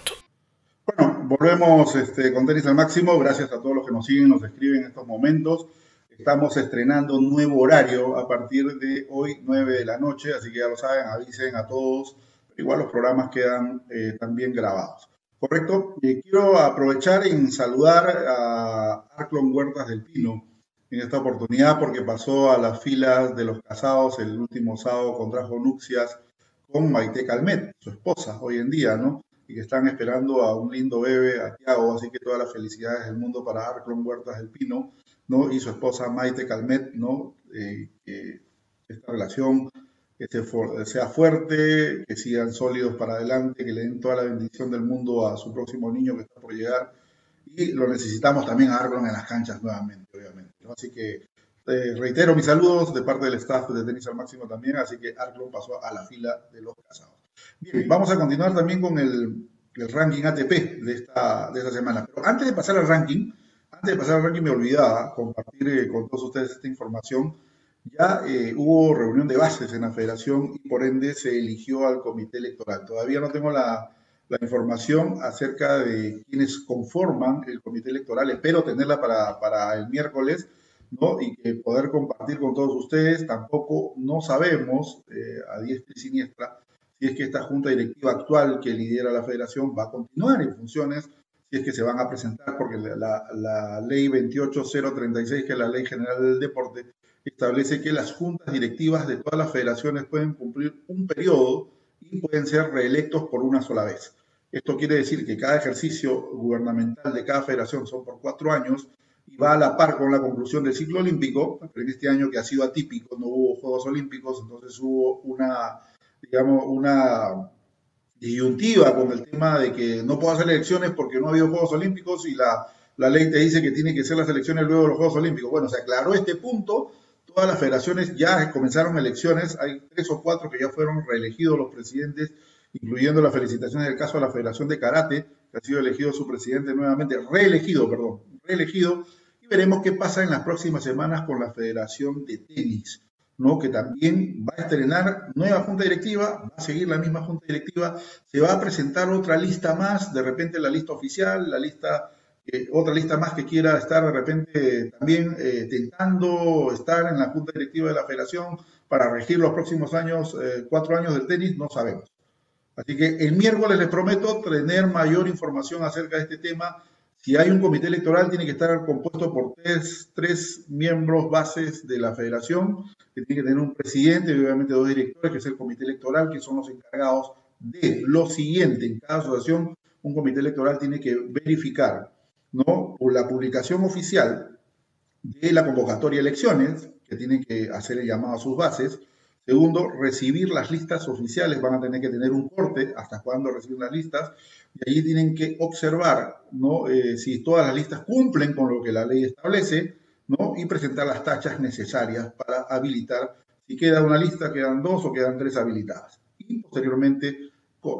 Volvemos este, con tenis al máximo. Gracias a todos los que nos siguen, nos escriben en estos momentos. Estamos estrenando un nuevo horario a partir de hoy, 9 de la noche, así que ya lo saben, avisen a todos. Igual los programas quedan eh, también grabados. Correcto. Quiero aprovechar en saludar a Arclon Huertas del Pino en esta oportunidad porque pasó a las filas de los casados el último sábado, contrajo nupcias con Maite Calmet, su esposa hoy en día, ¿no? Que están esperando a un lindo bebé, a Tiago, así que todas las felicidades del mundo para Arclon Huertas del Pino, ¿no? Y su esposa Maite Calmet, ¿no? Eh, esta relación sea fuerte, que sigan sólidos para adelante, que le den toda la bendición del mundo a su próximo niño que está por llegar. Y lo necesitamos también a Arclon en las canchas nuevamente, obviamente. Así que eh, reitero mis saludos de parte del staff de Tenis al Máximo también, así que Arclon pasó a la fila de los casados. Bien, vamos a continuar también con el, ranking ATP de esta, de esta semana. Pero antes de pasar al ranking, antes de pasar al ranking me olvidaba compartir eh, con todos ustedes esta información. Ya eh, hubo reunión de bases en la federación y por ende se eligió al comité electoral. Todavía no tengo la, la información acerca de quienes conforman el comité electoral. Espero tenerla para, para el miércoles. ¿no? y que poder compartir con todos ustedes. Tampoco no sabemos eh, a diestra y siniestra si es que esta junta directiva actual que lidera la federación va a continuar en funciones, si es que se van a presentar, porque la, la ley 28036, que es la ley general del deporte, establece que las juntas directivas de todas las federaciones pueden cumplir un periodo y pueden ser reelectos por una sola vez. Esto quiere decir que cada ejercicio gubernamental de cada federación son por cuatro años y va a la par con la conclusión del ciclo olímpico, pero en este año que ha sido atípico, no hubo Juegos Olímpicos, entonces hubo una digamos, una disyuntiva con el tema de que no puedo hacer elecciones porque no ha habido Juegos Olímpicos y la, la ley te dice que tiene que ser las elecciones luego de los Juegos Olímpicos. Bueno, se aclaró este punto, todas las federaciones ya comenzaron elecciones, hay tres o cuatro que ya fueron reelegidos los presidentes, incluyendo las felicitaciones del caso de la Federación de Karate, que ha sido elegido su presidente nuevamente, reelegido, perdón, reelegido, y veremos qué pasa en las próximas semanas con la Federación de Tenis que también va a estrenar nueva junta directiva, va a seguir la misma junta directiva, se va a presentar otra lista más, de repente la lista oficial, la lista, eh, otra lista más que quiera estar de repente también eh, tentando estar en la junta directiva de la federación para regir los próximos años, eh, cuatro años del tenis, no sabemos. Así que el miércoles les prometo tener mayor información acerca de este tema si hay un comité electoral, tiene que estar compuesto por tres, miembros bases de la federación, que tiene que tener un presidente y obviamente dos directores, que es el comité electoral, que son los encargados de lo siguiente. En cada asociación, un comité electoral tiene que verificar, ¿no? Por la publicación oficial de la convocatoria de elecciones, que tiene que hacer el llamado a sus bases, Segundo, recibir las listas oficiales, van a tener que tener un corte hasta cuándo reciben las listas, y allí tienen que observar ¿no? Eh, si todas las listas cumplen con lo que la ley establece, ¿no? y presentar las tachas necesarias para habilitar, si queda una lista, quedan dos o quedan tres habilitadas, y posteriormente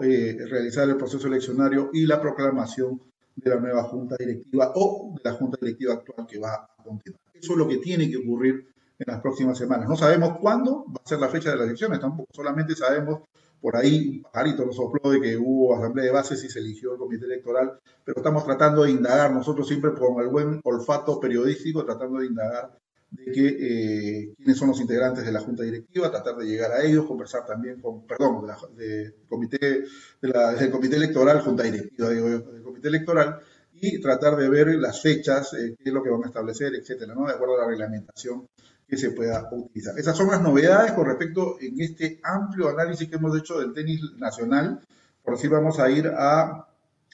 eh, realizar el proceso eleccionario y la proclamación de la nueva junta directiva o de la junta directiva actual que va a continuar. Eso es lo que tiene que ocurrir en las próximas semanas. No sabemos cuándo va a ser la fecha de las elecciones, tampoco solamente sabemos por ahí un pajarito nos sopló de que hubo asamblea de bases y se eligió el comité electoral, pero estamos tratando de indagar, nosotros siempre con el buen olfato periodístico, tratando de indagar de que, eh, quiénes son los integrantes de la junta directiva, tratar de llegar a ellos, conversar también con, perdón, de comité, del comité electoral, junta directiva, digo, del comité electoral, y tratar de ver las fechas, eh, qué es lo que van a establecer, etcétera, ¿no? De acuerdo a la reglamentación que se pueda utilizar. Esas son las novedades con respecto en este amplio análisis que hemos hecho del tenis nacional. Por así vamos a ir a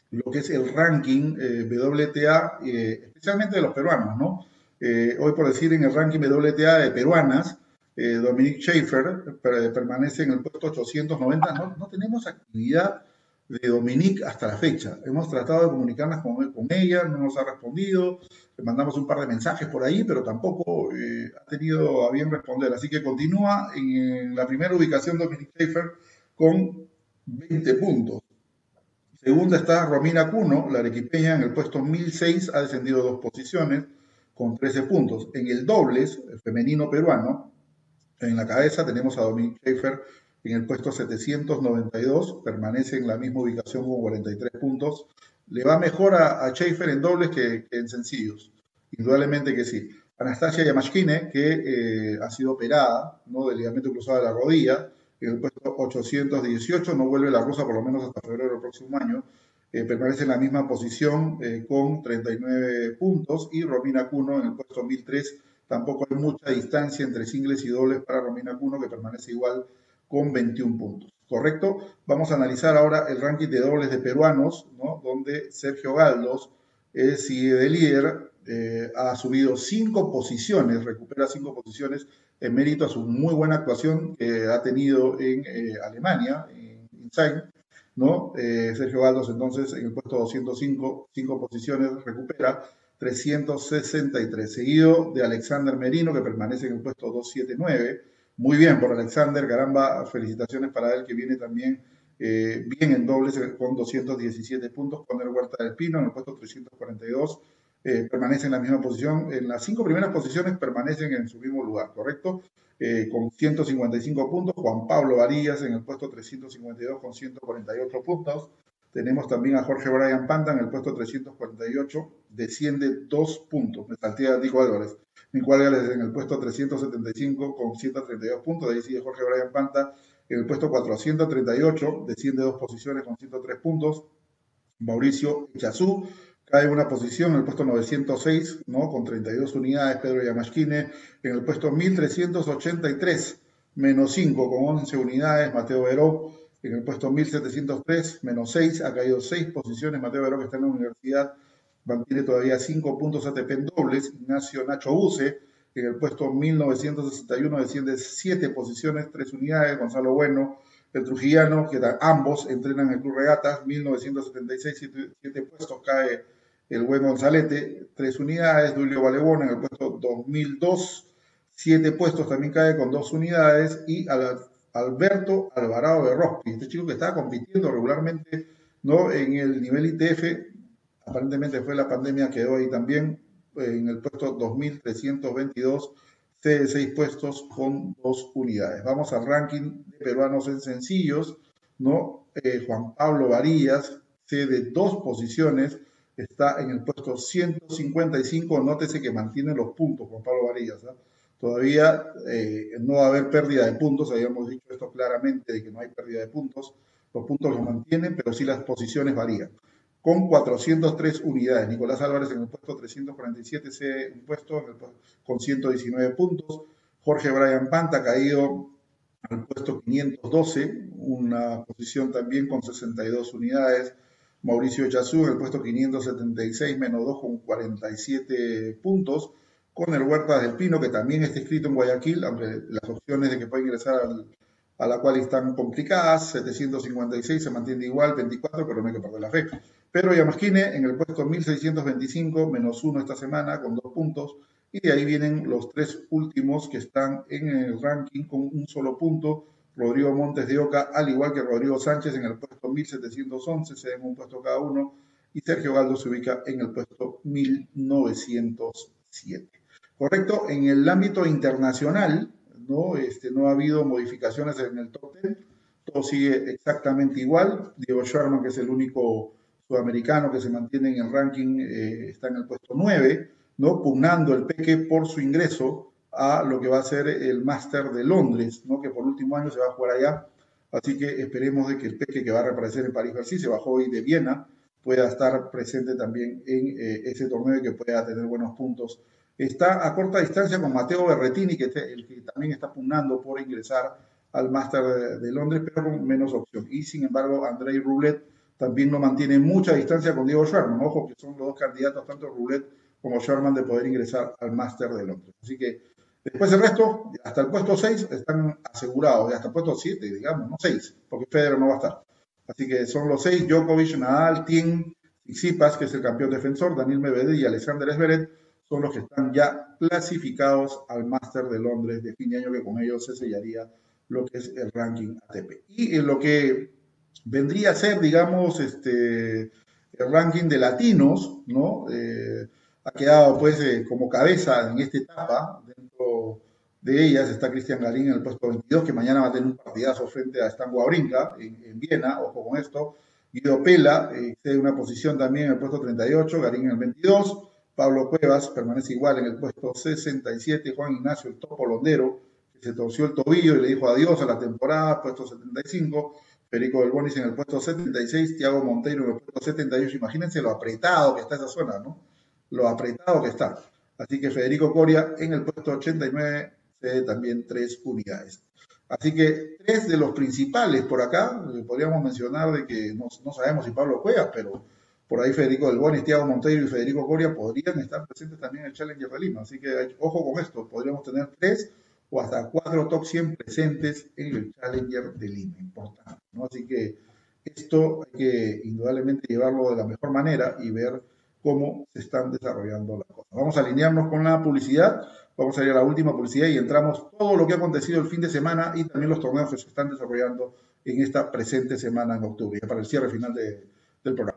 lo que es el ranking eh, WTA, eh, especialmente de los peruanos, ¿no? Eh, hoy, por decir, en el ranking WTA de peruanas, Dominique Schaefer permanece en el puesto 890. No, no tenemos actividad de Dominique hasta la fecha. Hemos tratado de comunicarnos con, con, ella, no nos ha respondido, le mandamos un par de mensajes por ahí, pero tampoco eh, ha tenido a bien responder. Así que continúa en, la primera ubicación Dominique Schaefer con 20 puntos. Segunda está Romina Cuno, la arequipeña en el puesto 1006, ha descendido dos posiciones con 13 puntos. En el dobles, el femenino peruano, en la cabeza tenemos a Dominique Schaefer en el puesto 792, permanece en la misma ubicación con 43 puntos. Le va mejor a, a Schaefer en dobles que, en sencillos, indudablemente que sí. Anastasia Yamashkine, que eh, ha sido operada ¿no? del ligamento cruzado de la rodilla, en el puesto 818, no vuelve la rosa por lo menos hasta febrero del próximo año, eh, permanece en la misma posición eh, con 39 puntos, y Romina Cuno en el puesto 1003, tampoco hay mucha distancia entre singles y dobles para Romina Cuno, que permanece igual con 21 puntos. ¿Correcto? Vamos a analizar ahora el ranking de dobles de peruanos, ¿no? donde Sergio Galdos sigue de líder, eh, ha subido cinco posiciones, recupera cinco posiciones en mérito a su muy buena actuación que ha tenido en eh, Alemania, en Insight, ¿no? Eh, Sergio Galdos entonces en el puesto 205, cinco posiciones, recupera 363, seguido de Alexander Merino que permanece en el puesto 279, muy bien por Alexander, caramba, felicitaciones para él que viene también eh, bien en dobles con 217 puntos, con el Huerta del Pino en el puesto 342, eh, permanece en la misma posición, en las cinco primeras posiciones permanecen en su mismo lugar, ¿correcto? Eh, con 155 puntos, Juan Pablo Varillas en el puesto 352 con 148 puntos, tenemos también a Jorge Brian Panta en el puesto 348, desciende dos puntos, me salté a Diego Álvarez. Nico Álvarez en el puesto 375 con 132 puntos, de ahí sigue Jorge Brian Panta en el puesto 438, desciende dos posiciones con 103 puntos. Mauricio Chazú cae una posición en el puesto 906, ¿no? con 32 unidades. Pedro Yamashkine en el puesto 1383, menos 5 con 11 unidades. Mateo Veró en el puesto 1703, menos 6, ha caído 6 posiciones. Mateo Veró que está en la universidad mantiene todavía 5 puntos ATP en dobles. Ignacio Nacho Buse, en el puesto 1961, desciende 7 posiciones, 3 unidades. Gonzalo Bueno, el trujillano, que ambos entrenan en el Club Regatas, 1976, 7, puestos, cae el buen Gonzalete, 3 unidades. Julio Valebón en el puesto 2002, 7 puestos, también cae con 2 unidades. Y Alberto Alvarado de Rospi, este chico que está compitiendo regularmente ¿no? en el nivel ITF, aparentemente fue la pandemia, quedó ahí también en el puesto 2322, de 6 puestos con 2 unidades. Vamos al ranking de peruanos en sencillos, ¿no? Eh, Juan Pablo Varillas, cede dos posiciones, está en el puesto 155, nótese que mantiene los puntos Juan Pablo Varillas, ¿ah? Todavía eh, no va a haber pérdida de puntos, habíamos dicho esto claramente de que no hay pérdida de puntos, los puntos los mantienen, pero sí las posiciones varían con 403 unidades. Nicolás Álvarez en el puesto 347, se puesto con 119 puntos. Jorge Brian Panta caído al puesto 512, una posición también con 62 unidades. Mauricio Chazú en el puesto 576, menos 2 con 47 puntos. Con el Huerta del Pino, que también está escrito en Guayaquil, aunque las opciones de que pueda ingresar a la cual están complicadas, 756 se mantiene igual, 24, pero no hay que perder la fe. Pedro Yamasquine en el puesto 1625, menos uno esta semana, con dos puntos. Y de ahí vienen los tres últimos que están en el ranking con un solo punto. Rodrigo Montes de Oca, al igual que Rodrigo Sánchez en el puesto 1711, se den un puesto cada uno. Y Sergio Galdo se ubica en el puesto 1907. Correcto, en el ámbito internacional, ¿no? Este, no ha habido modificaciones en el top 10 todo sigue exactamente igual. Diego Sherman, que es el único sudamericano que se mantiene en el ranking, eh, está en el puesto 9, ¿no? pugnando el Peque por su ingreso a lo que va a ser el Máster de Londres, ¿no? que por último año se va a jugar allá. Así que esperemos de que el Peque que va a reaparecer en París-Bercy, se bajó hoy de Viena, pueda estar presente también en eh, ese torneo y que pueda tener buenos puntos. Está a corta distancia con Mateo Berretini, que, el que también está pugnando por ingresar al Máster de, Londres, pero con menos opción. Y sin embargo, Andrei Rublet también no mantiene mucha distancia con Diego Sherman. Ojo que son los dos candidatos, tanto Rublet como Sherman, de poder ingresar al Máster de Londres. Así que después el resto, hasta el puesto 6, están asegurados, y hasta el puesto 7, digamos, no 6, porque Federer no va a estar. Así que son los 6, Djokovic, Nadal, Tim, Tsitsipas, que es el campeón defensor, Daniel Medvedev y Alexander Zverev, son los que están ya clasificados al Máster de Londres de fin de año, que con ellos se sellaría lo que es el ranking ATP. Y en lo que vendría a ser, digamos, este, el ranking de latinos, ¿no? Eh, ha quedado pues eh, como cabeza en esta etapa. Dentro de ellas está Cristian Garín en el puesto 22, que mañana va a tener un partidazo frente a Stan Wawrinka en, en Viena, ojo con esto. Guido Pela eh, cede una posición también en el puesto 38, Garín en el 22. Pablo Cuevas permanece igual en el puesto 67, Juan Ignacio el Topo Londero se torció el tobillo y le dijo adiós a la temporada, puesto 75. Perico del Bonis en el puesto 76, Tiago Monteiro en el puesto 78. Imagínense lo apretado que está esa zona, ¿no? Lo apretado que está. Así que Federico Coria en el puesto 89 cede también tres unidades. Así que tres de los principales por acá, eh, podríamos mencionar de que no, sabemos si Pablo juega, pero por ahí Federico del Bonis, Tiago Monteiro y Federico Coria podrían estar presentes también en el Challenger de Lima. Así que ojo con esto, podríamos tener tres o hasta cuatro top 100 presentes en el Challenger de Lima. Importante, ¿no? Así que esto hay que indudablemente llevarlo de la mejor manera y ver cómo se están desarrollando las cosas. Vamos a alinearnos con la publicidad, vamos a ir a la última publicidad y entramos todo lo que ha acontecido el fin de semana y también los torneos que se están desarrollando en esta presente semana en octubre, para el cierre final del programa.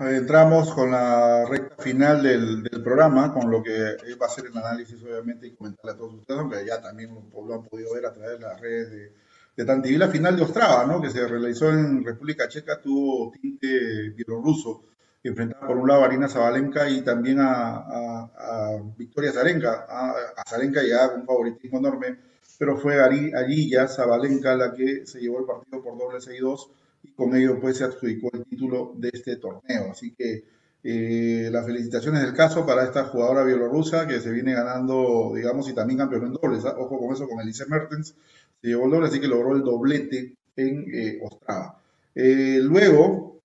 entramos con la recta final del, programa, con lo que va a ser el análisis, obviamente, y comentarle a todos ustedes, aunque ya también lo, han podido ver a través de las redes de, de Tantiví. La final de Ostrava, ¿no? que se realizó en República Checa, tuvo tinte bielorruso, enfrentaba por un lado a Arina Zabalenka y también a, Victoria Zarenka. A, a Zarenka ya con favoritismo enorme, pero fue allí, ya Zabalenka la que se llevó el partido por doble 6-2 y con ello pues se adjudicó el título de este torneo. Así que eh, las felicitaciones del caso para esta jugadora bielorrusa que se viene ganando, digamos, y también campeón en dobles. ¿ah? Ojo con eso, con Elise Mertens, se llevó el doble, así que logró el doblete en eh, Ostrava. Eh, luego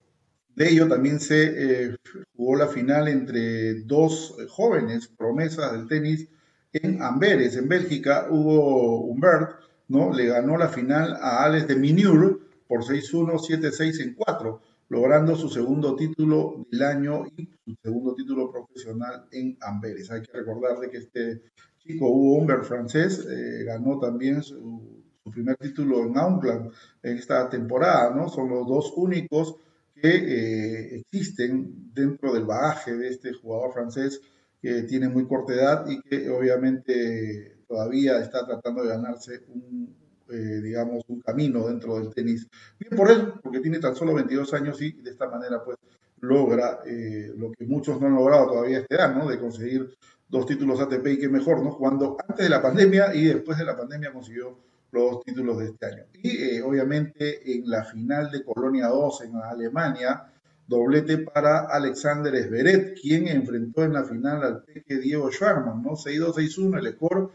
de ello también se jugó la final entre dos jóvenes promesas del tenis en Amberes, en Bélgica. Hugo Humbert, ¿no? Le ganó la final a Alex de Minur por 6-1, 7-6 en 4, logrando su segundo título del año y su segundo título profesional en Amberes. Hay que recordar que este chico Hugo Humbert francés eh, ganó también su, primer título en Auckland en esta temporada, ¿no? Son los dos únicos que eh, existen dentro del bagaje de este jugador francés que tiene muy corta edad y que obviamente todavía está tratando de ganarse un, eh, digamos, un camino dentro del tenis. Bien por él, porque tiene tan solo 22 años y de esta manera, pues, logra eh, lo que muchos no han logrado todavía este año, De conseguir dos títulos ATP y qué mejor, ¿no? Jugando antes de la pandemia y después de la pandemia consiguió los dos títulos de este año. Y eh, obviamente en la final de Colonia 2 en Alemania, doblete para Alexander Zverev, quien enfrentó en la final al peque Diego Schwarman, ¿no? 6-2, 6-1, el score,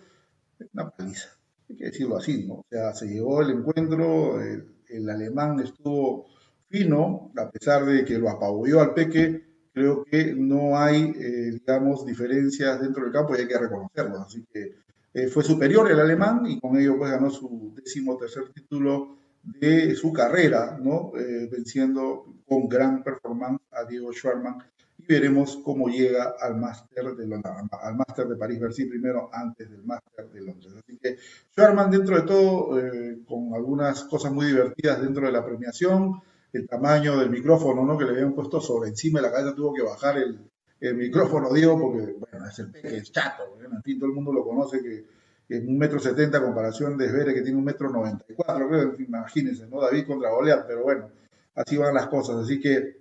una paliza hay que decirlo así, ¿no? O sea, se llevó el encuentro, el, alemán estuvo fino, a pesar de que lo apabulló al Peque, creo que no hay, eh, digamos, diferencias dentro del campo y hay que reconocerlo. Así que eh, fue superior el alemán y con ello pues ganó su décimo tercer título de su carrera, ¿no? Eh, venciendo con gran performance a Diego Schwarman y veremos cómo llega al máster de al máster de París-Bercy primero antes del máster de Londres. Así que Schwarman dentro de todo con algunas cosas muy divertidas dentro de la premiación, el tamaño del micrófono, ¿no? Que le habían puesto sobre encima de la cabeza, tuvo que bajar el, micrófono, digo, porque, bueno, es el peque, es chato, en fin, todo el mundo lo conoce, que, es un metro setenta comparación de Svere, que tiene un metro noventa y cuatro, creo, imagínense, ¿no? David contra Goliat, pero bueno, así van las cosas, así que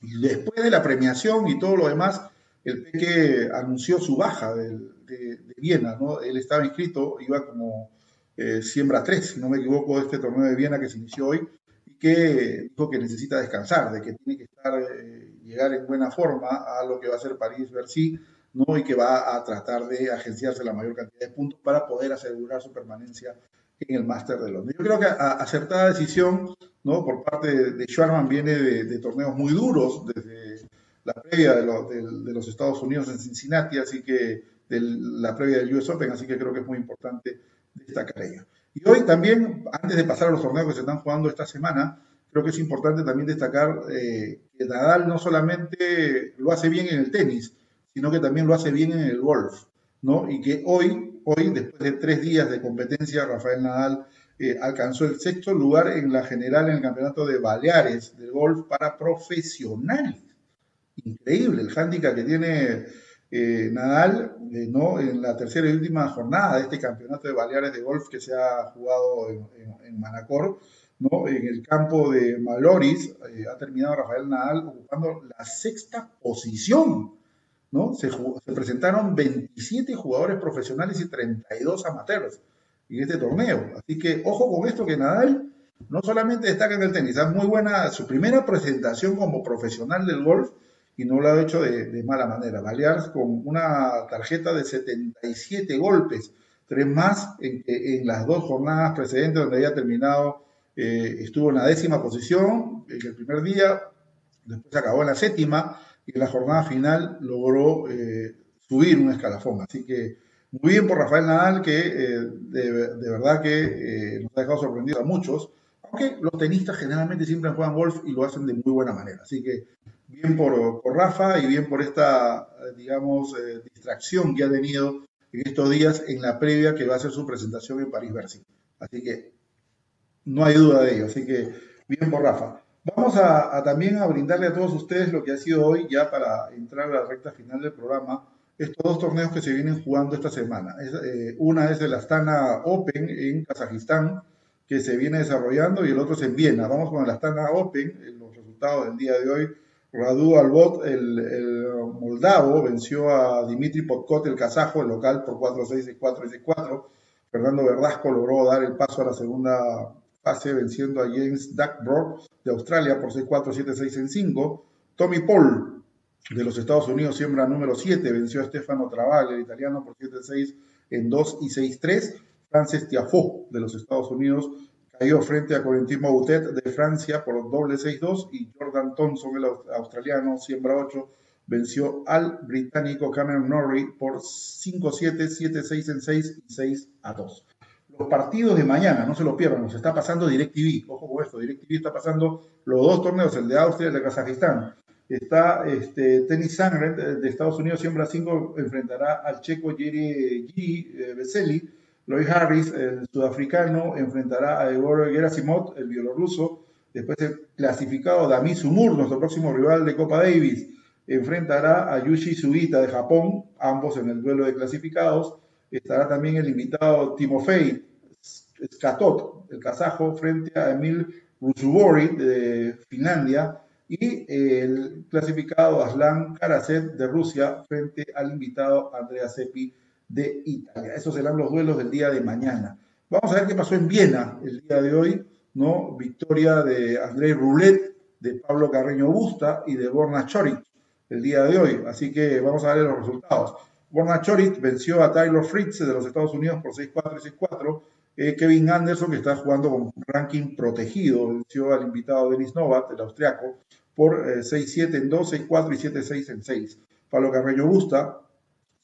después de la premiación y todo lo demás, el Peque anunció su baja de, Viena, ¿no? Él estaba inscrito, iba como eh, siembra 3, si no me equivoco, de este torneo de Viena que se inició hoy, que dijo que necesita descansar, de que tiene que eh, llegar en buena forma a lo que va a ser París-Bercy, ¿no? y que va a tratar de agenciarse la mayor cantidad de puntos para poder asegurar su permanencia en el Máster de Londres. Yo creo que a, acertada decisión ¿no? por parte de, de Schwarman viene de, torneos muy duros desde la previa de, de, los Estados Unidos en Cincinnati, así que de la previa del US Open, así que creo que es muy importante destacar ello. Y hoy también, antes de pasar a los torneos que se están jugando esta semana, creo que es importante también destacar eh, que Nadal no solamente lo hace bien en el tenis, sino que también lo hace bien en el golf, ¿no? Y que hoy, hoy después de tres días de competencia, Rafael Nadal eh, alcanzó el sexto lugar en la general en el campeonato de Baleares del golf para profesionales. Increíble el hándicap que tiene eh, Nadal, eh, ¿no? En la tercera y última jornada de este campeonato de Baleares de golf que se ha jugado en, Manacor, ¿no? En el campo de Maloris, eh, ha terminado Rafael Nadal ocupando la sexta posición, ¿no? Se, se, presentaron 27 jugadores profesionales y 32 amateurs en este torneo. Así que ojo con esto que Nadal no solamente destaca en el tenis, es muy buena su primera presentación como profesional del golf y no lo ha hecho de, mala manera. Baleares con una tarjeta de 77 golpes, tres más en, en las dos jornadas precedentes donde había terminado, eh, estuvo en la décima posición en el primer día, después acabó en la séptima y en la jornada final logró eh, subir un escalafón. Así que muy bien por Rafael Nadal, que eh, de, verdad que nos ha dejado sorprendido a muchos, aunque los tenistas generalmente siempre juegan golf y lo hacen de muy buena manera. Así que bien por, Rafa y bien por esta, digamos, eh, distracción que ha tenido en estos días en la previa que va a ser su presentación en París-Bercy. Así que no hay duda de ello. Así que bien por Rafa. Vamos a, también a brindarle a todos ustedes lo que ha sido hoy, ya para entrar a la recta final del programa, estos dos torneos que se vienen jugando esta semana. Eh, una es el Astana Open en Kazajistán, que se viene desarrollando, y el otro es en Viena. Vamos con el Astana Open, los resultados del día de hoy Radu Albot, el, moldavo, venció a Dimitri Podkot, el kazajo, el local, por 4-6, 4 6-4. Fernando Verdasco logró dar el paso a la segunda fase venciendo a James Duckbrook de Australia por 6-4, 7-6 en 5. Tommy Paul de los Estados Unidos, siembra número 7, venció a Stefano Travaglia, el italiano, por 7-6 en 2 y 6-3. Frances Tiafoe de los Estados Unidos cayó frente a Corentin Boutet de Francia por doble 6-2 y Jordan Thompson, el australiano, siembra 8, venció al británico Cameron Norrie por 5-7, 7-6 en 6 y 6 a 2. Los partidos de mañana, no se lo pierdan, nos está pasando DirecTV, ojo con esto, DirecTV está pasando los dos torneos, el de Austria y el de Kazajistán. Está este, Tennis Sangre de Estados Unidos, siembra 5, enfrentará al checo Jerry G. Vesely Lloyd Harris, el sudafricano, enfrentará a Igor Gerasimov, el bielorruso. Después el clasificado Dami Sumur, nuestro próximo rival de Copa Davis, enfrentará a Yushi Sugita de Japón, ambos en el duelo de clasificados. Estará también el invitado Timofey Skatot, el kazajo, frente a Emil Rusubori de Finlandia. Y el clasificado Aslan Karasev de Rusia frente al invitado Andrea Seppi de Italia. Esos serán los duelos del día de mañana. Vamos a ver qué pasó en Viena el día de hoy, ¿no? Victoria de André Roulet, de Pablo Carreño Busta y de Borna Choric el día de hoy. Así que vamos a ver los resultados. Borna Choric venció a Tyler Fritz de los Estados Unidos por 6-4 y 6-4. Eh, Kevin Anderson, que está jugando con ranking protegido, venció al invitado Denis Novak, el austriaco, por 6-7 en 2, 6-4 y 7-6 en 6. Pablo Carreño Busta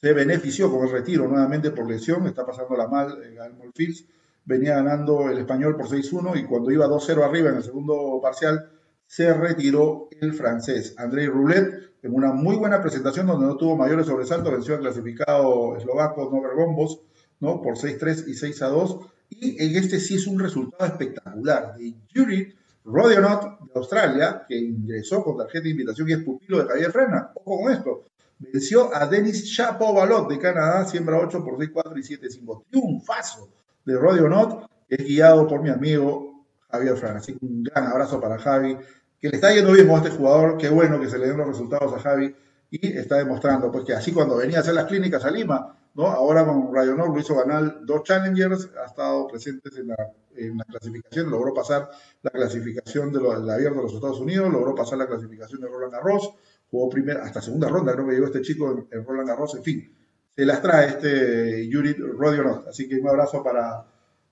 se benefició con el retiro nuevamente por lesión, está pasándola mal en Almond Fields, venía ganando el español por 6-1 y cuando iba 2-0 arriba en el segundo parcial, se retiró el francés. Andrei Roulet, en una muy buena presentación donde no tuvo mayores sobresaltos, venció al clasificado eslovaco Nover Gombos, ¿no? por 6-3 y 6-2 y en este sí es un resultado espectacular de Yuri Rodionot de Australia, que ingresó con tarjeta de invitación y es pupilo de Javier Frena. Ojo con esto. Venció a Denis Chapovalot de Canadá, siembra 8 por 6, 4 y 7, 5. Triunfazo de Rodionot, que es guiado por mi amigo Javier Frena. Así que un gran abrazo para Javi, que le está yendo bien con este jugador. Qué bueno que se le den los resultados a Javi y está demostrando pues, que así cuando venía a hacer las clínicas a Lima, ¿no? Ahora con Radionor lo hizo ganar dos Challengers, ha estado presente en la, en la clasificación, logró pasar la clasificación de del abierto de los Estados Unidos, logró pasar la clasificación de Roland Garros, jugó primera, hasta segunda ronda, creo que llegó este chico en, Roland Garros, en fin, se las trae este Yuri Rodionov. Así que un abrazo para,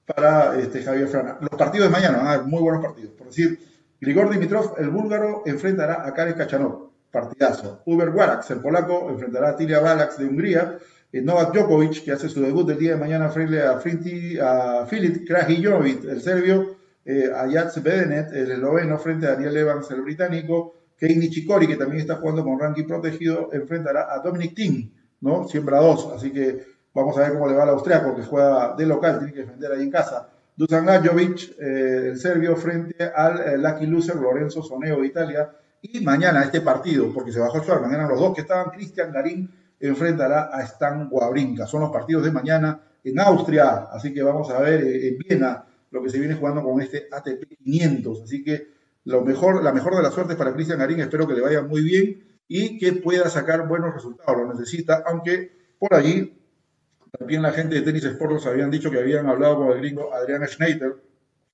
para este Javier Frana. Los partidos de mañana van a haber muy buenos partidos. Por decir, Grigor Dimitrov, el búlgaro, enfrentará a Karen Kachanov. Partidazo. Uber Warax, el polaco, enfrentará a Tilia Balax de Hungría. Eh, Novak Djokovic, que hace su debut el día de mañana frente a, Frinti, a Filip el serbio, eh, a Jats Bedenet, el esloveno, frente a Daniel Evans, el británico, Kei Nishikori, que también está jugando con ranking protegido, enfrentará a Dominic Thiem, ¿no? Siembra dos, así que vamos a ver cómo le va al austriaco, que juega de local, tiene que defender ahí en casa. Dusan Lajovic, eh, el serbio, frente al lucky loser Lorenzo Soneo de Italia. Y mañana este partido, porque se bajó a jugar, mañana los dos que estaban, Cristian Garín enfrentará a Stan Wawrinka. Son los partidos de mañana en Austria, así que vamos a ver eh, en Viena lo que se viene jugando con este ATP 500. Así que lo mejor, la mejor de las suertes para Cristian Garín, espero que le vaya muy bien y que pueda sacar buenos resultados. Lo necesita, aunque por allí también la gente de Tenis Sports habían dicho que habían hablado con el gringo Adrián Schneider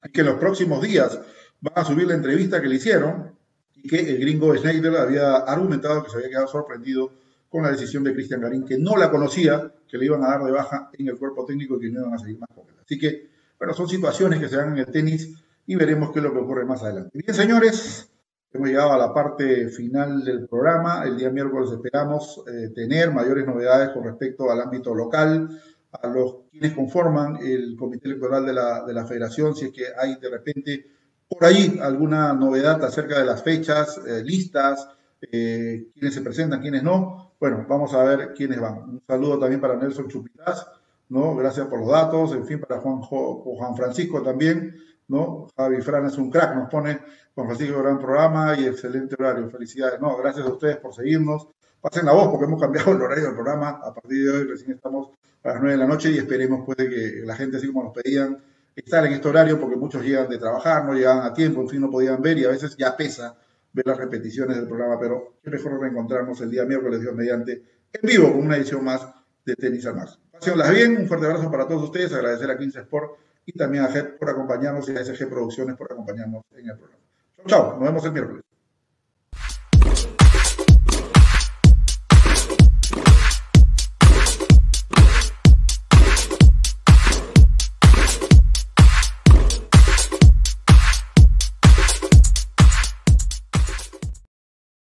y que en los próximos días van a subir la entrevista que le hicieron y que el gringo Schneider había argumentado que se había quedado sorprendido con la decisión de Cristian Garín, que no la conocía, que le iban a dar de baja en el cuerpo técnico y que no iban a seguir más con él. Así que, bueno, son situaciones que se dan en el tenis y veremos qué es lo que ocurre más adelante. Bien, señores, hemos llegado a la parte final del programa. El día miércoles esperamos eh, tener mayores novedades con respecto al ámbito local, a los quienes conforman el comité electoral de la, de la federación, si es que hay de repente por ahí alguna novedad acerca de las fechas, eh, listas, eh, quiénes se presentan, quiénes no. Bueno, vamos a ver quiénes van. Un saludo también para Nelson Chupitaz, ¿no? Gracias por los datos. En fin, para Juan, Juan Francisco también, ¿no? Javi Fran es un crack, nos pone Juan Francisco, gran programa y excelente horario. Felicidades. No, gracias a ustedes por seguirnos. Pasen la voz porque hemos cambiado el horario del programa. A partir de hoy recién estamos a las 9 de la noche y esperemos pues que la gente, así como nos pedían, estar en este horario porque muchos llegan de trabajar, no llegan a tiempo, en fin, no podían ver y a veces ya pesa ver las repeticiones del programa, pero qué mejor reencontrarnos el día miércoles, Dios mediante, en vivo con una edición más de Tenis al Más. Pásenlas bien, un fuerte abrazo para todos ustedes, agradecer a 15 Sport y también a JET por acompañarnos y a SG Producciones por acompañarnos en el programa. Chao, chao, nos vemos el miércoles.